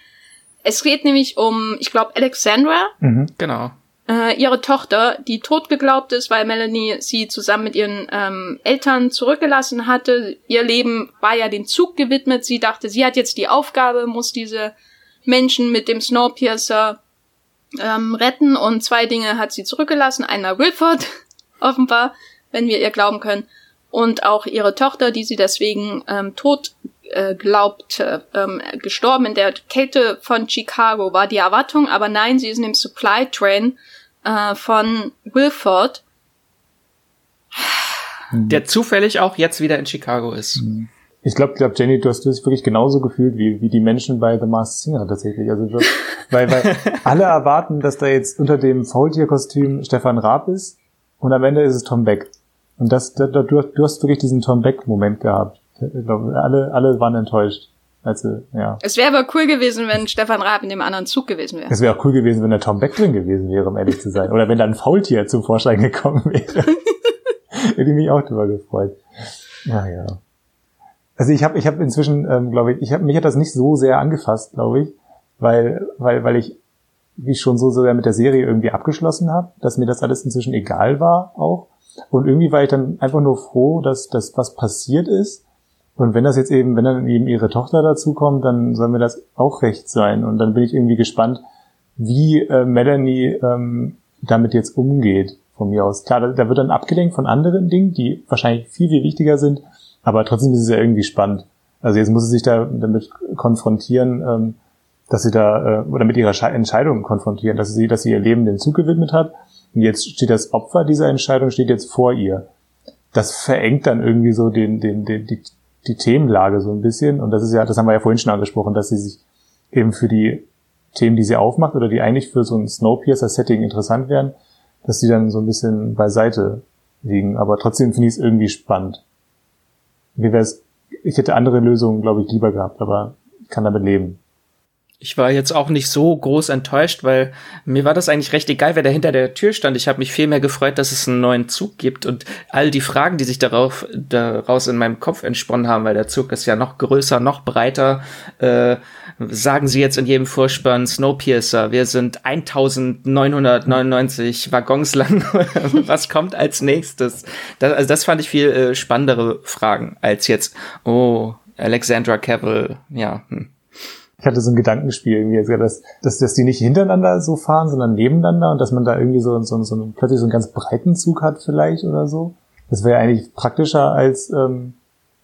Es geht nämlich um, ich glaube, Alexandra. Mhm. Genau. äh, ihre Tochter, die tot geglaubt ist, weil Melanie sie zusammen mit ihren ähm, Eltern zurückgelassen hatte. Ihr Leben war ja dem Zug gewidmet. Sie dachte, sie hat jetzt die Aufgabe, muss diese Menschen mit dem Snowpiercer ähm, retten. Und zwei Dinge hat sie zurückgelassen. Einer Wilford, offenbar, wenn wir ihr glauben können. Und auch ihre Tochter, die sie deswegen ähm, tot äh, glaubte, ähm, gestorben in der Kälte von Chicago, war die Erwartung. Aber nein, sie ist in dem Supply Train äh, von Wilford. Der zufällig auch jetzt wieder in Chicago ist. Mhm. Ich glaube, glaub, Jenny, du hast dich wirklich genauso gefühlt wie, wie die Menschen bei The Masked Singer tatsächlich. Also weil, weil alle erwarten, dass da jetzt unter dem Faultier-Kostüm Stefan Raab ist und am Ende ist es Tom Beck. Und das, da, du, du hast wirklich diesen Tom Beck-Moment gehabt. Glaube, alle, alle waren enttäuscht. Also, ja. Es wäre aber cool gewesen, wenn Stefan Raab in dem anderen Zug gewesen wäre. Es wäre auch cool gewesen, wenn der Tom Beck drin gewesen wäre, um ehrlich zu sein. Oder wenn da ein Faultier zum Vorschein gekommen wäre. Hätte ich mich auch drüber gefreut. Ja, ja. Also ich habe ich hab inzwischen, ähm, glaube ich, ich hab, mich hat das nicht so sehr angefasst, glaube ich, weil, weil, weil ich wie schon so sehr mit der Serie irgendwie abgeschlossen habe, dass mir das alles inzwischen egal war auch. Und irgendwie war ich dann einfach nur froh, dass das was passiert ist und wenn das jetzt eben, wenn dann eben ihre Tochter dazukommt, dann soll mir das auch recht sein. Und dann bin ich irgendwie gespannt, wie äh, Melanie ähm, damit jetzt umgeht von mir aus. Klar, da, da, wird dann abgelenkt von anderen Dingen, die wahrscheinlich viel, viel wichtiger sind, aber trotzdem ist es ja irgendwie spannend. Also jetzt muss sie sich da damit konfrontieren, ähm, dass sie da, äh, oder mit ihrer Sche Entscheidung konfrontieren, dass sie, dass sie ihr Leben dem Zug gewidmet hat. Und jetzt steht das Opfer dieser Entscheidung, steht jetzt vor ihr. Das verengt dann irgendwie so den, den, den, die, die Themenlage so ein bisschen. Und das ist ja, das haben wir ja vorhin schon angesprochen, dass sie sich eben für die Themen, die sie aufmacht oder die eigentlich für so ein Snowpiercer-Setting interessant wären, dass die dann so ein bisschen beiseite liegen. Aber trotzdem finde ich es irgendwie spannend. Wie wäre es, ich hätte andere Lösungen, glaube ich, lieber gehabt, aber kann damit leben. Ich war jetzt auch nicht so groß enttäuscht, weil mir war das eigentlich recht egal, wer da hinter der Tür stand. Ich habe mich viel mehr gefreut, dass es einen neuen Zug gibt und all die Fragen, die sich darauf daraus in meinem Kopf entsponnen haben, weil der Zug ist ja noch größer, noch breiter. Äh, sagen sie jetzt in jedem Vorspann Snowpiercer, wir sind 1999 Waggons lang. Was kommt als nächstes? Das, also das fand ich viel äh, spannendere Fragen als jetzt, oh, Alexandra Cavill, ja. Hm ich hatte so ein Gedankenspiel irgendwie, dass, dass, dass die nicht hintereinander so fahren, sondern nebeneinander und dass man da irgendwie so, so, so plötzlich so einen ganz breiten Zug hat vielleicht oder so. Das wäre eigentlich praktischer als ähm,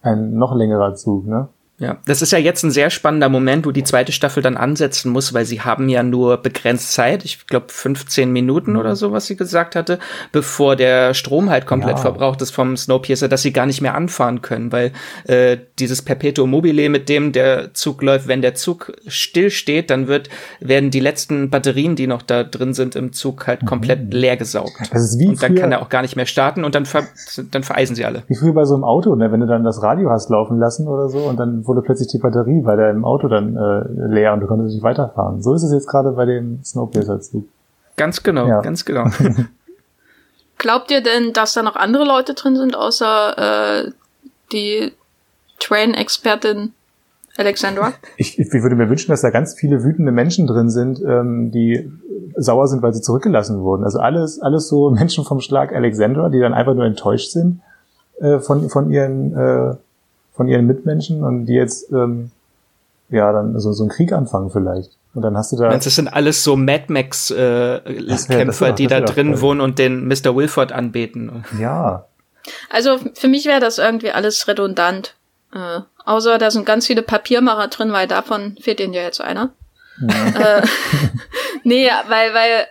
ein noch längerer Zug, ne? Ja, das ist ja jetzt ein sehr spannender Moment, wo die zweite Staffel dann ansetzen muss, weil sie haben ja nur begrenzt Zeit, ich glaube 15 Minuten mhm. oder so, was sie gesagt hatte, bevor der Strom halt komplett ja. verbraucht ist vom Snowpiercer, dass sie gar nicht mehr anfahren können, weil äh, dieses Perpetuum mobile, mit dem der Zug läuft, wenn der Zug still steht, dann wird werden die letzten Batterien, die noch da drin sind im Zug, halt mhm. komplett leer gesaugt. Das ist wie und dann kann er auch gar nicht mehr starten und dann ver dann vereisen sie alle. Wie früher bei so einem Auto, ne? wenn du dann das Radio hast laufen lassen oder so und dann wurde plötzlich die Batterie bei deinem Auto dann äh, leer und du konntest nicht weiterfahren. So ist es jetzt gerade bei dem Snowpiercer-Zug. Ganz genau, ja. ganz genau. Glaubt ihr denn, dass da noch andere Leute drin sind, außer äh, die Train-Expertin Alexandra? Ich, ich würde mir wünschen, dass da ganz viele wütende Menschen drin sind, ähm, die sauer sind, weil sie zurückgelassen wurden. Also alles, alles so Menschen vom Schlag Alexandra, die dann einfach nur enttäuscht sind äh, von, von ihren äh, von ihren Mitmenschen und die jetzt ähm, ja dann so, so einen Krieg anfangen vielleicht. Und dann hast du da. Das sind alles so Mad Max äh, Kämpfer, die da drin wohnen und den Mr. Wilford anbeten. Ja. Also für mich wäre das irgendwie alles redundant. Äh, außer da sind ganz viele Papiermacher drin, weil davon fehlt ihnen ja jetzt einer. Ja. äh, nee, weil, weil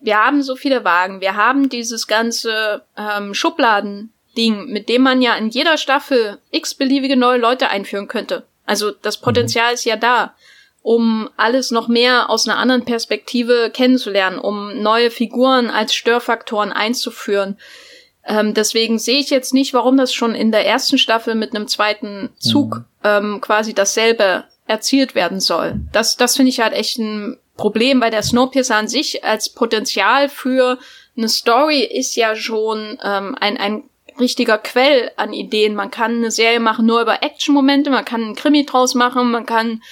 wir haben so viele Wagen. Wir haben dieses ganze ähm, Schubladen Ding, mit dem man ja in jeder Staffel x-beliebige neue Leute einführen könnte. Also das Potenzial mhm. ist ja da, um alles noch mehr aus einer anderen Perspektive kennenzulernen, um neue Figuren als Störfaktoren einzuführen. Ähm, deswegen sehe ich jetzt nicht, warum das schon in der ersten Staffel mit einem zweiten Zug mhm. ähm, quasi dasselbe erzielt werden soll. Das, das finde ich halt echt ein Problem, weil der Snowpiercer an sich als Potenzial für eine Story ist ja schon ähm, ein, ein richtiger Quell an Ideen. Man kann eine Serie machen nur über Action-Momente, man kann einen Krimi draus machen, man kann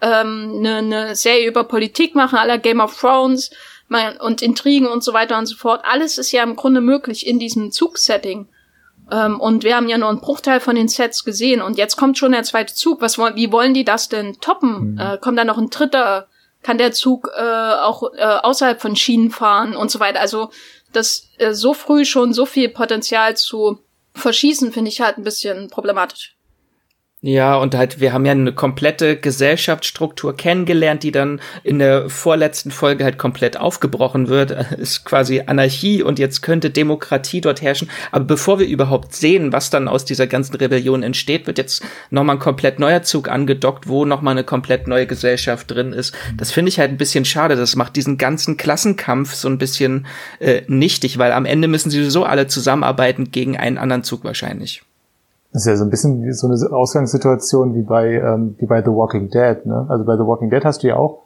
ähm, eine, eine Serie über Politik machen, aller Game of Thrones. und Intrigen und so weiter und so fort. Alles ist ja im Grunde möglich in diesem Zugsetting. Ähm, und wir haben ja nur einen Bruchteil von den Sets gesehen und jetzt kommt schon der zweite Zug. Was wollen, wie wollen die das denn toppen? Mhm. Äh, kommt da noch ein dritter? Kann der Zug äh, auch äh, außerhalb von Schienen fahren und so weiter? Also das äh, so früh schon so viel Potenzial zu verschießen, finde ich halt ein bisschen problematisch. Ja, und halt, wir haben ja eine komplette Gesellschaftsstruktur kennengelernt, die dann in der vorletzten Folge halt komplett aufgebrochen wird. Ist quasi Anarchie und jetzt könnte Demokratie dort herrschen. Aber bevor wir überhaupt sehen, was dann aus dieser ganzen Rebellion entsteht, wird jetzt nochmal ein komplett neuer Zug angedockt, wo nochmal eine komplett neue Gesellschaft drin ist. Das finde ich halt ein bisschen schade. Das macht diesen ganzen Klassenkampf so ein bisschen äh, nichtig, weil am Ende müssen sie sowieso alle zusammenarbeiten gegen einen anderen Zug wahrscheinlich. Das ist ja so ein bisschen so eine Ausgangssituation wie bei, ähm, wie bei The Walking Dead, ne? Also bei The Walking Dead hast du ja auch,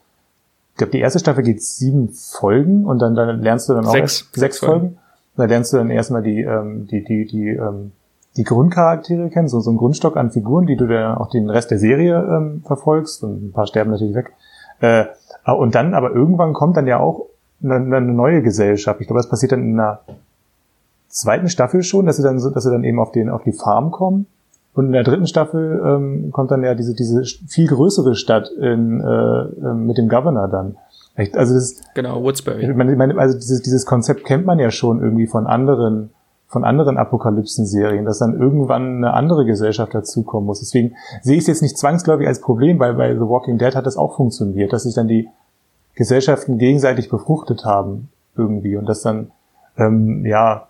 ich glaube, die erste Staffel geht sieben Folgen und dann, dann lernst du dann auch sechs, sechs Folgen. Folgen. Da lernst du dann erstmal die, ähm, die, die, die, ähm, die Grundcharaktere kennen, so, so ein Grundstock an Figuren, die du dann auch den Rest der Serie ähm, verfolgst und ein paar sterben natürlich weg. Äh, und dann, aber irgendwann kommt dann ja auch eine, eine neue Gesellschaft. Ich glaube, das passiert dann in einer zweiten Staffel schon, dass sie dann dass sie dann eben auf den auf die Farm kommen. Und in der dritten Staffel ähm, kommt dann ja diese diese viel größere Stadt in, äh, äh mit dem Governor dann. Also das genau Woodsbury. Ich meine, also dieses, dieses Konzept kennt man ja schon irgendwie von anderen von anderen Apokalypsen-Serien, dass dann irgendwann eine andere Gesellschaft dazukommen muss. Deswegen sehe ich es jetzt nicht zwangsläufig als Problem, weil bei The Walking Dead hat das auch funktioniert, dass sich dann die Gesellschaften gegenseitig befruchtet haben irgendwie und dass dann ähm, ja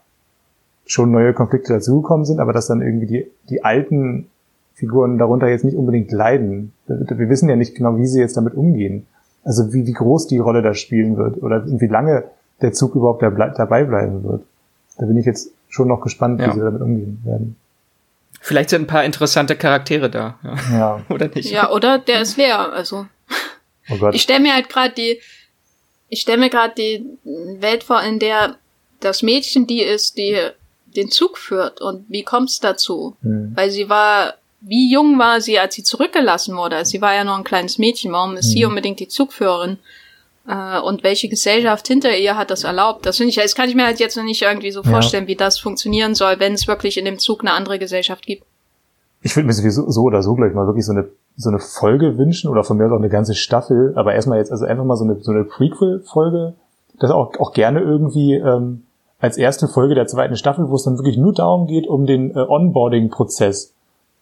schon neue Konflikte dazugekommen sind, aber dass dann irgendwie die, die alten Figuren darunter jetzt nicht unbedingt leiden. Wir wissen ja nicht genau, wie sie jetzt damit umgehen. Also wie, wie groß die Rolle da spielen wird oder wie lange der Zug überhaupt dabei bleiben wird. Da bin ich jetzt schon noch gespannt, wie ja. sie damit umgehen werden. Vielleicht sind ein paar interessante Charaktere da. Ja. ja. oder nicht? Ja, oder der ist leer. Also oh Gott. ich stelle mir halt gerade die, ich stelle mir gerade die Welt vor, in der das Mädchen die ist, die den Zug führt und wie kommt's dazu? Mhm. Weil sie war, wie jung war sie, als sie zurückgelassen wurde? Sie war ja noch ein kleines Mädchen. Warum ist mhm. sie unbedingt die Zugführerin? Äh, und welche Gesellschaft hinter ihr hat das erlaubt? Das finde ich, das kann ich mir halt jetzt noch nicht irgendwie so vorstellen, ja. wie das funktionieren soll, wenn es wirklich in dem Zug eine andere Gesellschaft gibt. Ich würde mir sowieso so oder so gleich mal wirklich so eine so eine Folge wünschen oder von mir aus auch eine ganze Staffel, aber erstmal jetzt also einfach mal so eine so eine Prequel-Folge, das auch auch gerne irgendwie ähm, als erste Folge der zweiten Staffel, wo es dann wirklich nur darum geht, um den äh, Onboarding-Prozess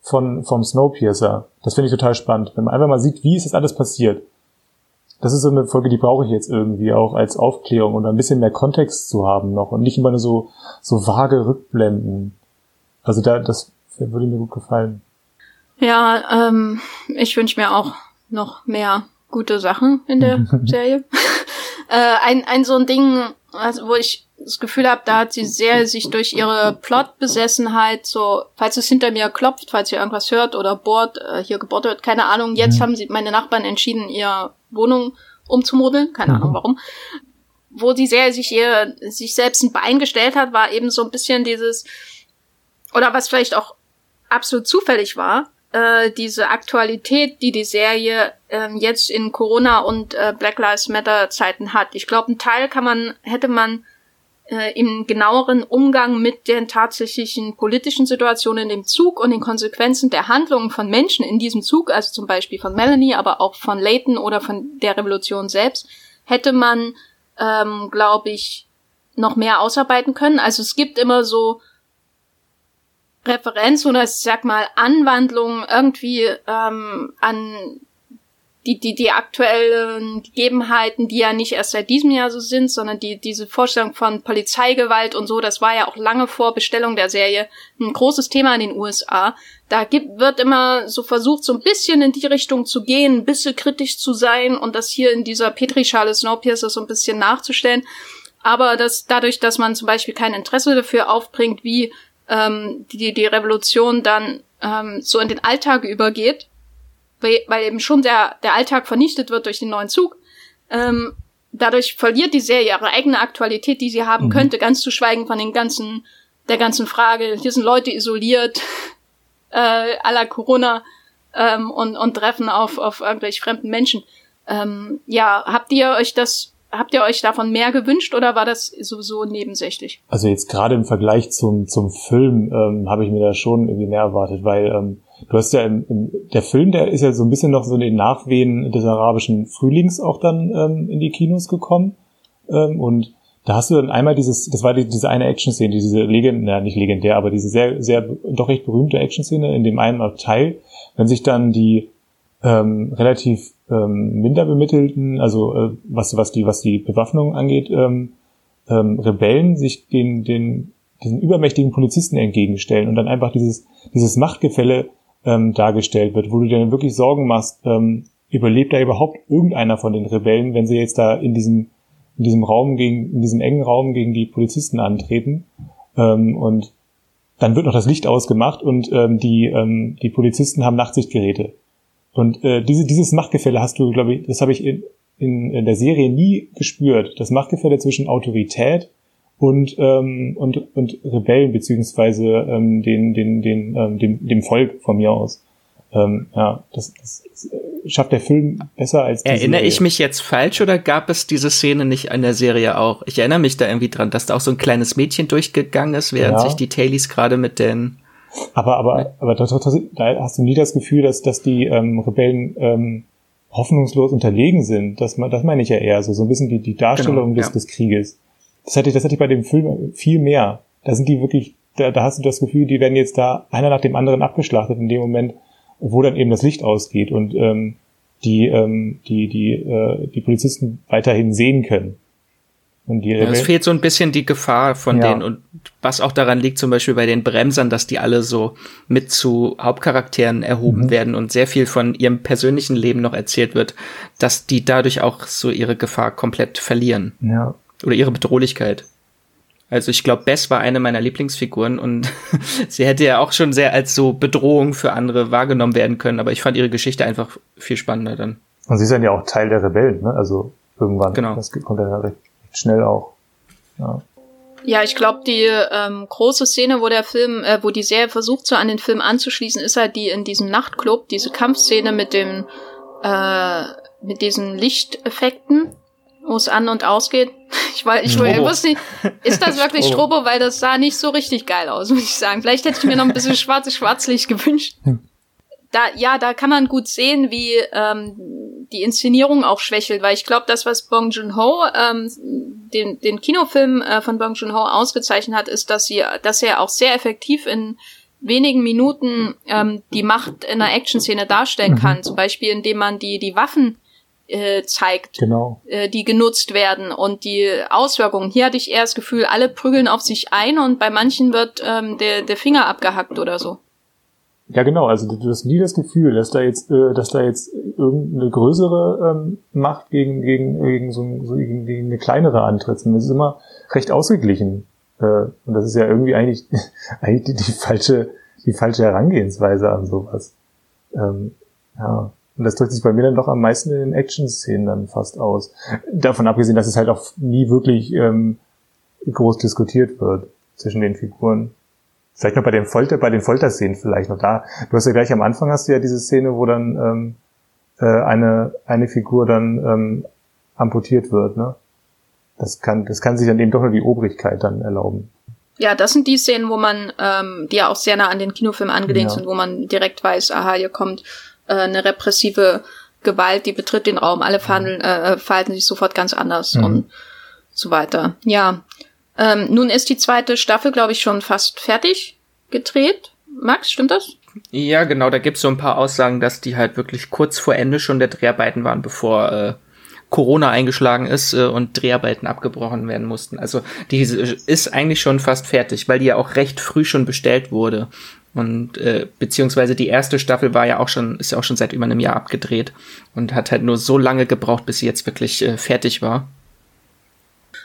von, vom Snowpiercer. Das finde ich total spannend, wenn man einfach mal sieht, wie ist das alles passiert. Das ist so eine Folge, die brauche ich jetzt irgendwie auch als Aufklärung und ein bisschen mehr Kontext zu haben noch und nicht immer nur so, so vage Rückblenden. Also da, das würde mir gut gefallen. Ja, ähm, ich wünsche mir auch noch mehr gute Sachen in der Serie. Äh, ein, ein so ein Ding, also wo ich das Gefühl habe, da hat sie sehr sich durch ihre Plotbesessenheit so, falls es hinter mir klopft, falls ihr irgendwas hört oder bohrt, äh, hier gebohrt wird, keine Ahnung. Jetzt mhm. haben sie meine Nachbarn entschieden, ihre Wohnung umzumodeln, keine mhm. Ahnung warum. Wo sie sehr sich ihr sich selbst ein Bein gestellt hat, war eben so ein bisschen dieses oder was vielleicht auch absolut zufällig war, äh, diese Aktualität, die die Serie äh, jetzt in Corona und äh, Black Lives Matter Zeiten hat. Ich glaube, ein Teil kann man hätte man äh, im genaueren Umgang mit den tatsächlichen politischen Situationen dem Zug und den Konsequenzen der Handlungen von Menschen in diesem Zug, also zum Beispiel von Melanie, aber auch von Leighton oder von der Revolution selbst, hätte man, ähm, glaube ich, noch mehr ausarbeiten können. Also es gibt immer so Referenz oder ich sag mal Anwandlungen irgendwie ähm, an die, die, die aktuellen Gegebenheiten, die ja nicht erst seit diesem Jahr so sind, sondern die, diese Vorstellung von Polizeigewalt und so, das war ja auch lange vor Bestellung der Serie ein großes Thema in den USA. Da gibt, wird immer so versucht, so ein bisschen in die Richtung zu gehen, ein bisschen kritisch zu sein und das hier in dieser Petrischale Snowpiercer so ein bisschen nachzustellen. Aber das, dadurch, dass man zum Beispiel kein Interesse dafür aufbringt, wie ähm, die, die Revolution dann ähm, so in den Alltag übergeht, weil, weil eben schon der, der Alltag vernichtet wird durch den neuen Zug. Ähm, dadurch verliert die Serie ihre eigene Aktualität, die sie haben mhm. könnte, ganz zu schweigen von den ganzen, der ganzen Frage, hier sind Leute isoliert, äh, aller Corona ähm, und, und treffen auf, auf irgendwelche fremden Menschen. Ähm, ja, habt ihr euch das habt ihr euch davon mehr gewünscht oder war das sowieso nebensächlich? Also jetzt gerade im Vergleich zum, zum Film ähm, habe ich mir da schon irgendwie mehr erwartet, weil ähm, du hast ja im, im, der Film, der ist ja so ein bisschen noch so in den Nachwehen des arabischen Frühlings auch dann ähm, in die Kinos gekommen. Ähm, und da hast du dann einmal dieses, das war die, diese eine Action-Szene, diese legendär, nicht legendär, aber diese sehr, sehr, doch recht berühmte Action-Szene in dem einen Abteil, wenn sich dann die ähm, relativ ähm, minder bemittelten, also äh, was, was die, was die Bewaffnung angeht, ähm, ähm, Rebellen sich den, den, diesen übermächtigen Polizisten entgegenstellen und dann einfach dieses, dieses Machtgefälle ähm, dargestellt wird, wo du dir dann wirklich Sorgen machst, ähm, überlebt da überhaupt irgendeiner von den Rebellen, wenn sie jetzt da in diesem, in diesem Raum gegen, in diesem engen Raum gegen die Polizisten antreten. Ähm, und dann wird noch das Licht ausgemacht und ähm, die, ähm, die Polizisten haben Nachtsichtgeräte. Und äh, diese, dieses Machtgefälle hast du, glaube ich, das habe ich in, in, in der Serie nie gespürt. Das Machtgefälle zwischen Autorität und, ähm, und, und Rebellen, beziehungsweise ähm, den, den, den, ähm, dem, dem Volk von mir aus. Ähm, ja, das, das schafft der Film besser als die Erinnere Serie. ich mich jetzt falsch oder gab es diese Szene nicht in der Serie auch? Ich erinnere mich da irgendwie dran, dass da auch so ein kleines Mädchen durchgegangen ist, während ja. sich die Tailies gerade mit den aber, aber, aber da, da hast du nie das Gefühl, dass, dass die ähm, Rebellen ähm, hoffnungslos unterlegen sind. Das, das meine ich ja eher so, so ein bisschen die, die Darstellung genau, des, ja. des Krieges. Das hatte ich, das hatte ich bei dem Film viel mehr. Da sind die wirklich, da, da hast du das Gefühl, die werden jetzt da einer nach dem anderen abgeschlachtet in dem Moment, wo dann eben das Licht ausgeht und ähm, die, ähm, die, die, äh, die Polizisten weiterhin sehen können. Und die ja, es fehlt so ein bisschen die Gefahr von ja. denen und was auch daran liegt, zum Beispiel bei den Bremsern, dass die alle so mit zu Hauptcharakteren erhoben mhm. werden und sehr viel von ihrem persönlichen Leben noch erzählt wird, dass die dadurch auch so ihre Gefahr komplett verlieren. Ja. Oder ihre Bedrohlichkeit. Also ich glaube, Bess war eine meiner Lieblingsfiguren und sie hätte ja auch schon sehr als so Bedrohung für andere wahrgenommen werden können, aber ich fand ihre Geschichte einfach viel spannender dann. Und sie dann ja auch Teil der Rebellen, ne? Also irgendwann. Genau. Das kommt ja recht schnell auch. Ja. Ja, ich glaube, die ähm, große Szene, wo der Film, äh, wo die Serie versucht, so an den Film anzuschließen, ist halt die in diesem Nachtclub, diese Kampfszene mit dem, äh, mit diesen Lichteffekten, wo es an und ausgeht. Ich, weiß, ich, ich wusste nicht, ist das wirklich Strobo, weil das sah nicht so richtig geil aus, muss ich sagen. Vielleicht hätte ich mir noch ein bisschen schwarzes Schwarzlicht gewünscht. Da, ja, da kann man gut sehen, wie ähm, die Inszenierung auch schwächelt, weil ich glaube, das, was Bong Joon-ho ähm, den, den Kinofilm äh, von Bong Joon-ho ausgezeichnet hat, ist, dass sie, dass er auch sehr effektiv in wenigen Minuten ähm, die Macht in einer Action-Szene darstellen kann. Mhm. Zum Beispiel, indem man die die Waffen äh, zeigt, genau. äh, die genutzt werden und die Auswirkungen. Hier hatte ich eher das Gefühl, alle prügeln auf sich ein und bei manchen wird ähm, der, der Finger abgehackt oder so. Ja, genau. Also du hast nie das Gefühl, dass da jetzt, äh, dass da jetzt irgendeine größere ähm, Macht gegen gegen gegen so, so gegen, gegen eine kleinere antritt. Und das ist immer recht ausgeglichen. Äh, und das ist ja irgendwie eigentlich eigentlich die, die falsche die falsche Herangehensweise an sowas. Ähm, ja. Und das drückt sich bei mir dann doch am meisten in den Action-Szenen dann fast aus. Davon abgesehen, dass es halt auch nie wirklich ähm, groß diskutiert wird zwischen den Figuren. Vielleicht noch bei den Folter, bei den Folterszenen vielleicht noch da. Du hast ja gleich am Anfang hast du ja diese Szene, wo dann ähm, äh, eine eine Figur dann ähm, amputiert wird, ne? Das kann das kann sich dann eben doch nur die Obrigkeit dann erlauben. Ja, das sind die Szenen, wo man, ähm, die ja auch sehr nah an den Kinofilm angelehnt ja. sind, wo man direkt weiß, aha, hier kommt äh, eine repressive Gewalt, die betritt den Raum, alle verhandeln, äh, verhalten sich sofort ganz anders mhm. und so weiter. Ja, ähm, nun ist die zweite Staffel, glaube ich, schon fast fertig gedreht. Max, stimmt das? Ja, genau, da gibt's so ein paar Aussagen, dass die halt wirklich kurz vor Ende schon der Dreharbeiten waren, bevor äh, Corona eingeschlagen ist äh, und Dreharbeiten abgebrochen werden mussten. Also die ist eigentlich schon fast fertig, weil die ja auch recht früh schon bestellt wurde. Und äh, beziehungsweise die erste Staffel war ja auch schon, ist ja auch schon seit über einem Jahr abgedreht und hat halt nur so lange gebraucht, bis sie jetzt wirklich äh, fertig war.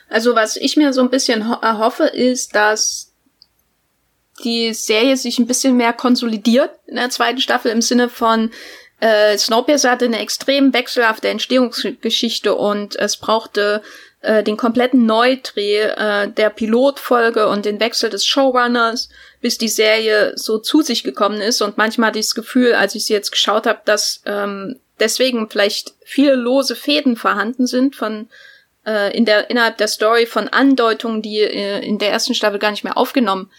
Also was ich mir so ein bisschen erhoffe, ist, dass die Serie sich ein bisschen mehr konsolidiert in der zweiten Staffel im Sinne von äh, Snowpiercer hatte eine extrem wechselhafte Entstehungsgeschichte und es brauchte äh, den kompletten Neudreh äh, der Pilotfolge und den Wechsel des Showrunners, bis die Serie so zu sich gekommen ist. Und manchmal hatte ich das Gefühl, als ich sie jetzt geschaut habe, dass ähm, deswegen vielleicht viele lose Fäden vorhanden sind von äh, in der innerhalb der Story von Andeutungen, die äh, in der ersten Staffel gar nicht mehr aufgenommen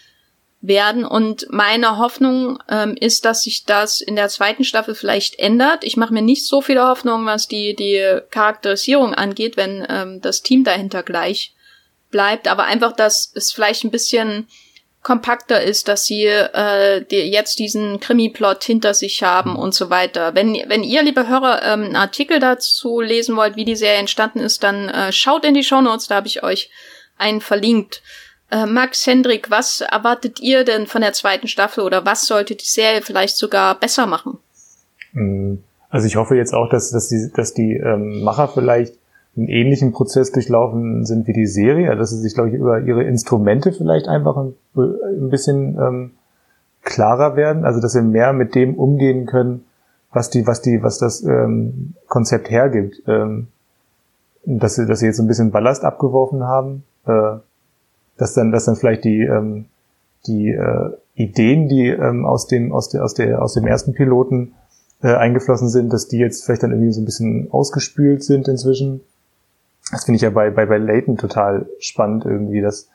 werden. Und meine Hoffnung ähm, ist, dass sich das in der zweiten Staffel vielleicht ändert. Ich mache mir nicht so viele Hoffnungen, was die, die Charakterisierung angeht, wenn ähm, das Team dahinter gleich bleibt. Aber einfach, dass es vielleicht ein bisschen kompakter ist, dass sie äh, die jetzt diesen Krimi-Plot hinter sich haben und so weiter. Wenn, wenn ihr, liebe Hörer, ähm, einen Artikel dazu lesen wollt, wie die Serie entstanden ist, dann äh, schaut in die Show Notes, da habe ich euch einen verlinkt. Äh, Max Hendrik, was erwartet ihr denn von der zweiten Staffel oder was sollte die Serie vielleicht sogar besser machen? Mm, also ich hoffe jetzt auch, dass, dass die, dass die ähm, Macher vielleicht einen ähnlichen Prozess durchlaufen sind wie die Serie, also dass sie sich, glaube ich, über ihre Instrumente vielleicht einfach ein, ein bisschen ähm, klarer werden, also dass sie mehr mit dem umgehen können, was die, was die, was das ähm, Konzept hergibt. Ähm, dass sie, dass sie jetzt ein bisschen Ballast abgeworfen haben. Äh, dass dann, dass dann vielleicht die, ähm, die äh, Ideen, die ähm, aus dem, aus der, aus der, aus dem ersten Piloten äh, eingeflossen sind, dass die jetzt vielleicht dann irgendwie so ein bisschen ausgespült sind inzwischen. Das finde ich ja bei, bei, bei Leighton total spannend irgendwie, dass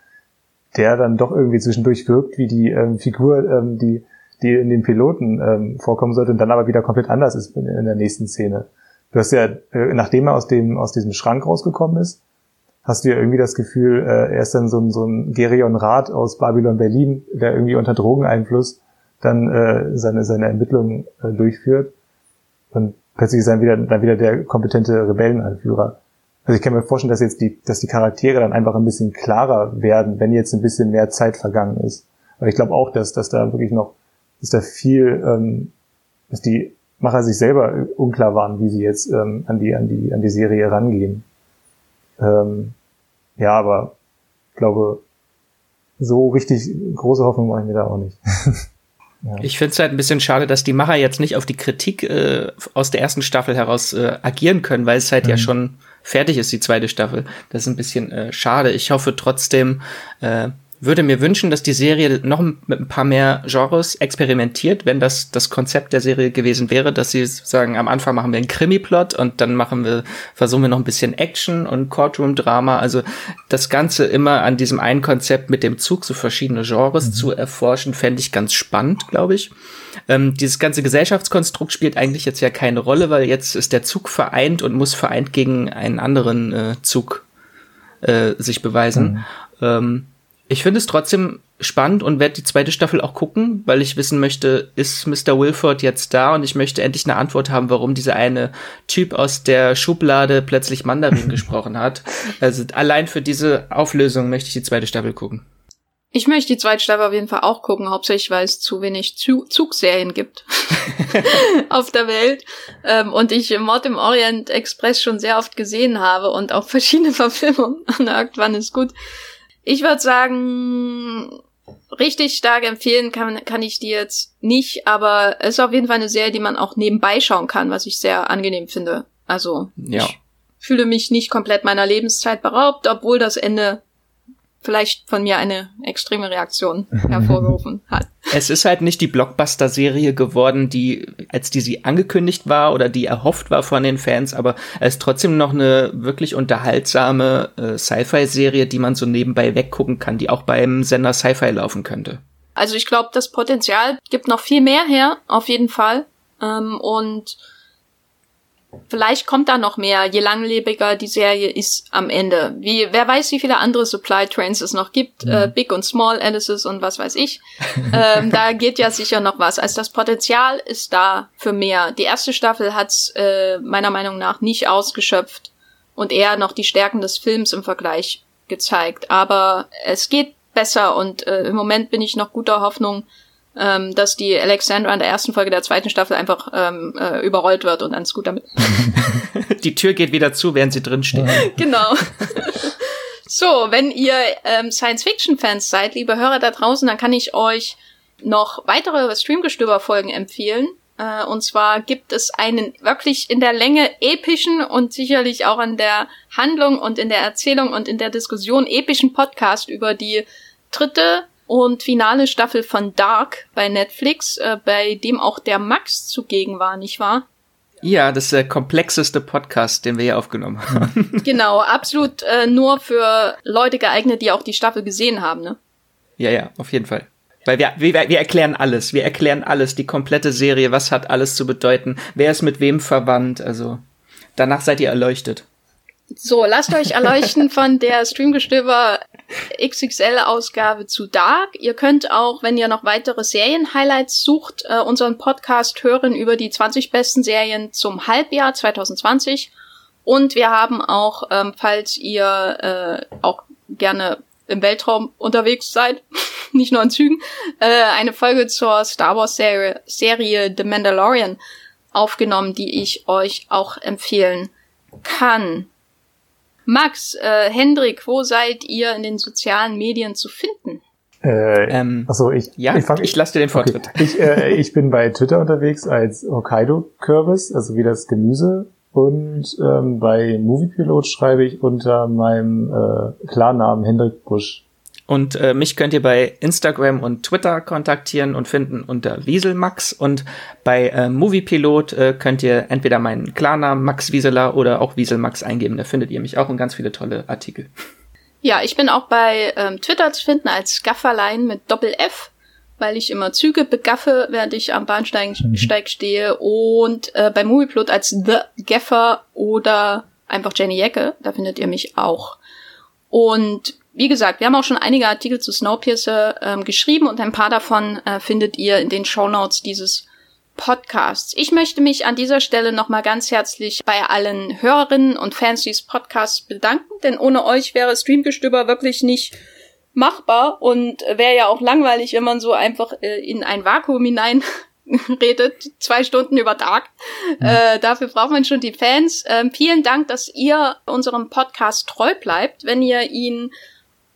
der dann doch irgendwie zwischendurch wirkt, wie die ähm, Figur, ähm, die, die in den Piloten ähm, vorkommen sollte und dann aber wieder komplett anders ist in, in der nächsten Szene. Du hast ja, äh, nachdem er aus dem, aus diesem Schrank rausgekommen ist, hast du ja irgendwie das Gefühl, äh, er ist dann so ein, so ein Gerion Rath aus Babylon Berlin, der irgendwie unter Drogeneinfluss dann äh, seine, seine Ermittlungen äh, durchführt. Und plötzlich ist er wieder, dann wieder der kompetente Rebellenanführer. Also ich kann mir vorstellen, dass jetzt die, dass die Charaktere dann einfach ein bisschen klarer werden, wenn jetzt ein bisschen mehr Zeit vergangen ist. Aber ich glaube auch, dass, dass da wirklich noch, dass da viel, ähm, dass die Macher sich selber unklar waren, wie sie jetzt ähm, an die, an die, an die Serie rangehen. Ähm, ja, aber ich glaube, so richtig große Hoffnung mache ich mir da auch nicht. ja. Ich finde es halt ein bisschen schade, dass die Macher jetzt nicht auf die Kritik äh, aus der ersten Staffel heraus äh, agieren können, weil es halt mhm. ja schon fertig ist, die zweite Staffel. Das ist ein bisschen äh, schade. Ich hoffe trotzdem, äh, würde mir wünschen, dass die Serie noch mit ein paar mehr Genres experimentiert, wenn das das Konzept der Serie gewesen wäre, dass sie sagen, am Anfang machen wir einen Krimi-Plot und dann machen wir, versuchen wir noch ein bisschen Action und Courtroom-Drama. Also das Ganze immer an diesem einen Konzept mit dem Zug so verschiedene Genres mhm. zu erforschen, fände ich ganz spannend, glaube ich. Ähm, dieses ganze Gesellschaftskonstrukt spielt eigentlich jetzt ja keine Rolle, weil jetzt ist der Zug vereint und muss vereint gegen einen anderen äh, Zug äh, sich beweisen. Mhm. Ähm, ich finde es trotzdem spannend und werde die zweite Staffel auch gucken, weil ich wissen möchte, ist Mr. Wilford jetzt da und ich möchte endlich eine Antwort haben, warum dieser eine Typ aus der Schublade plötzlich Mandarin gesprochen hat. Also allein für diese Auflösung möchte ich die zweite Staffel gucken. Ich möchte die zweite Staffel auf jeden Fall auch gucken, hauptsächlich weil es zu wenig Zu Zugserien gibt auf der Welt ähm, und ich Mord im Orient Express schon sehr oft gesehen habe und auch verschiedene Verfilmungen. Irgendwann ist gut. Ich würde sagen, richtig stark empfehlen kann, kann ich die jetzt nicht, aber es ist auf jeden Fall eine Serie, die man auch nebenbei schauen kann, was ich sehr angenehm finde. Also ja. ich fühle mich nicht komplett meiner Lebenszeit beraubt, obwohl das Ende vielleicht von mir eine extreme Reaktion hervorgerufen hat. Es ist halt nicht die Blockbuster-Serie geworden, die, als die sie angekündigt war oder die erhofft war von den Fans, aber es ist trotzdem noch eine wirklich unterhaltsame äh, Sci-Fi-Serie, die man so nebenbei weggucken kann, die auch beim Sender Sci-Fi laufen könnte. Also ich glaube, das Potenzial gibt noch viel mehr her, auf jeden Fall. Ähm, und Vielleicht kommt da noch mehr, je langlebiger die Serie ist am Ende. Wie, wer weiß, wie viele andere Supply Trains es noch gibt, mhm. äh, Big und Small Alice's und was weiß ich. ähm, da geht ja sicher noch was. Also das Potenzial ist da für mehr. Die erste Staffel hat's äh, meiner Meinung nach nicht ausgeschöpft und eher noch die Stärken des Films im Vergleich gezeigt. Aber es geht besser und äh, im Moment bin ich noch guter Hoffnung, ähm, dass die Alexandra in der ersten Folge der zweiten Staffel einfach ähm, äh, überrollt wird und dann ist gut damit. die Tür geht wieder zu, während sie drin steht. genau. so, wenn ihr ähm, Science-Fiction-Fans seid, liebe Hörer da draußen, dann kann ich euch noch weitere Streamgestöber-Folgen empfehlen. Äh, und zwar gibt es einen wirklich in der Länge epischen und sicherlich auch in der Handlung und in der Erzählung und in der Diskussion epischen Podcast über die dritte und finale Staffel von Dark bei Netflix, äh, bei dem auch der Max zugegen war, nicht wahr? Ja, das ist der komplexeste Podcast, den wir hier aufgenommen haben. Genau, absolut äh, nur für Leute geeignet, die auch die Staffel gesehen haben, ne? Ja, ja, auf jeden Fall. Weil wir, wir, wir erklären alles. Wir erklären alles, die komplette Serie, was hat alles zu bedeuten, wer ist mit wem verwandt, also danach seid ihr erleuchtet. So, lasst euch erleuchten von der Streamgestöber XXL-Ausgabe zu Dark. Ihr könnt auch, wenn ihr noch weitere Serien-Highlights sucht, äh, unseren Podcast hören über die 20 besten Serien zum Halbjahr 2020. Und wir haben auch, ähm, falls ihr äh, auch gerne im Weltraum unterwegs seid, nicht nur in Zügen, äh, eine Folge zur Star Wars Serie, Serie The Mandalorian aufgenommen, die ich euch auch empfehlen kann. Max, äh, Hendrik, wo seid ihr in den sozialen Medien zu finden? Äh, ähm, achso, ich, ja, ich, ich lasse dir den Vortritt. Okay. Ich, äh, ich bin bei Twitter unterwegs als Hokkaido-Kürbis, also wie das Gemüse. Und ähm, bei Moviepilot schreibe ich unter meinem äh, Klarnamen Hendrik Busch. Und äh, mich könnt ihr bei Instagram und Twitter kontaktieren und finden unter Wieselmax. Und bei äh, Moviepilot äh, könnt ihr entweder meinen Klarnamen Max Wieseler oder auch Wieselmax eingeben. Da findet ihr mich auch und ganz viele tolle Artikel. Ja, ich bin auch bei ähm, Twitter zu finden als Gafferlein mit Doppel F, weil ich immer Züge begaffe, während ich am Bahnsteig mhm. stehe. Und äh, bei Moviepilot als The Gaffer oder einfach Jenny Jecke. Da findet ihr mich auch. Und wie gesagt, wir haben auch schon einige Artikel zu Snowpiercer ähm, geschrieben und ein paar davon äh, findet ihr in den Show Notes dieses Podcasts. Ich möchte mich an dieser Stelle nochmal ganz herzlich bei allen Hörerinnen und Fans dieses Podcasts bedanken, denn ohne euch wäre Streamgestöber wirklich nicht machbar und wäre ja auch langweilig, wenn man so einfach äh, in ein Vakuum hinein redet, zwei Stunden über Tag. Mhm. Äh, dafür braucht man schon die Fans. Ähm, vielen Dank, dass ihr unserem Podcast treu bleibt. Wenn ihr ihn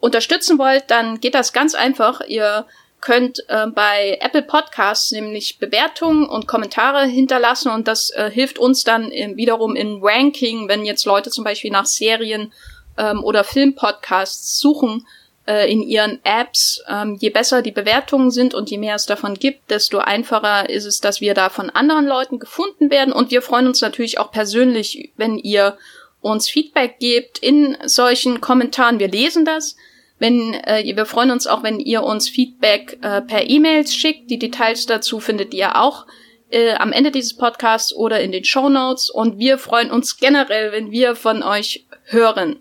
unterstützen wollt, dann geht das ganz einfach. Ihr könnt äh, bei Apple Podcasts nämlich Bewertungen und Kommentare hinterlassen und das äh, hilft uns dann im, wiederum im Ranking, wenn jetzt Leute zum Beispiel nach Serien ähm, oder Filmpodcasts suchen äh, in ihren Apps. Ähm, je besser die Bewertungen sind und je mehr es davon gibt, desto einfacher ist es, dass wir da von anderen Leuten gefunden werden und wir freuen uns natürlich auch persönlich, wenn ihr uns Feedback gebt in solchen Kommentaren. Wir lesen das. Wenn äh, wir freuen uns auch, wenn ihr uns Feedback äh, per E-Mails schickt. Die Details dazu findet ihr auch äh, am Ende dieses Podcasts oder in den Show Notes. Und wir freuen uns generell, wenn wir von euch hören.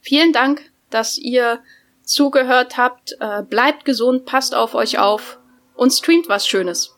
Vielen Dank, dass ihr zugehört habt. Äh, bleibt gesund, passt auf euch auf und streamt was Schönes.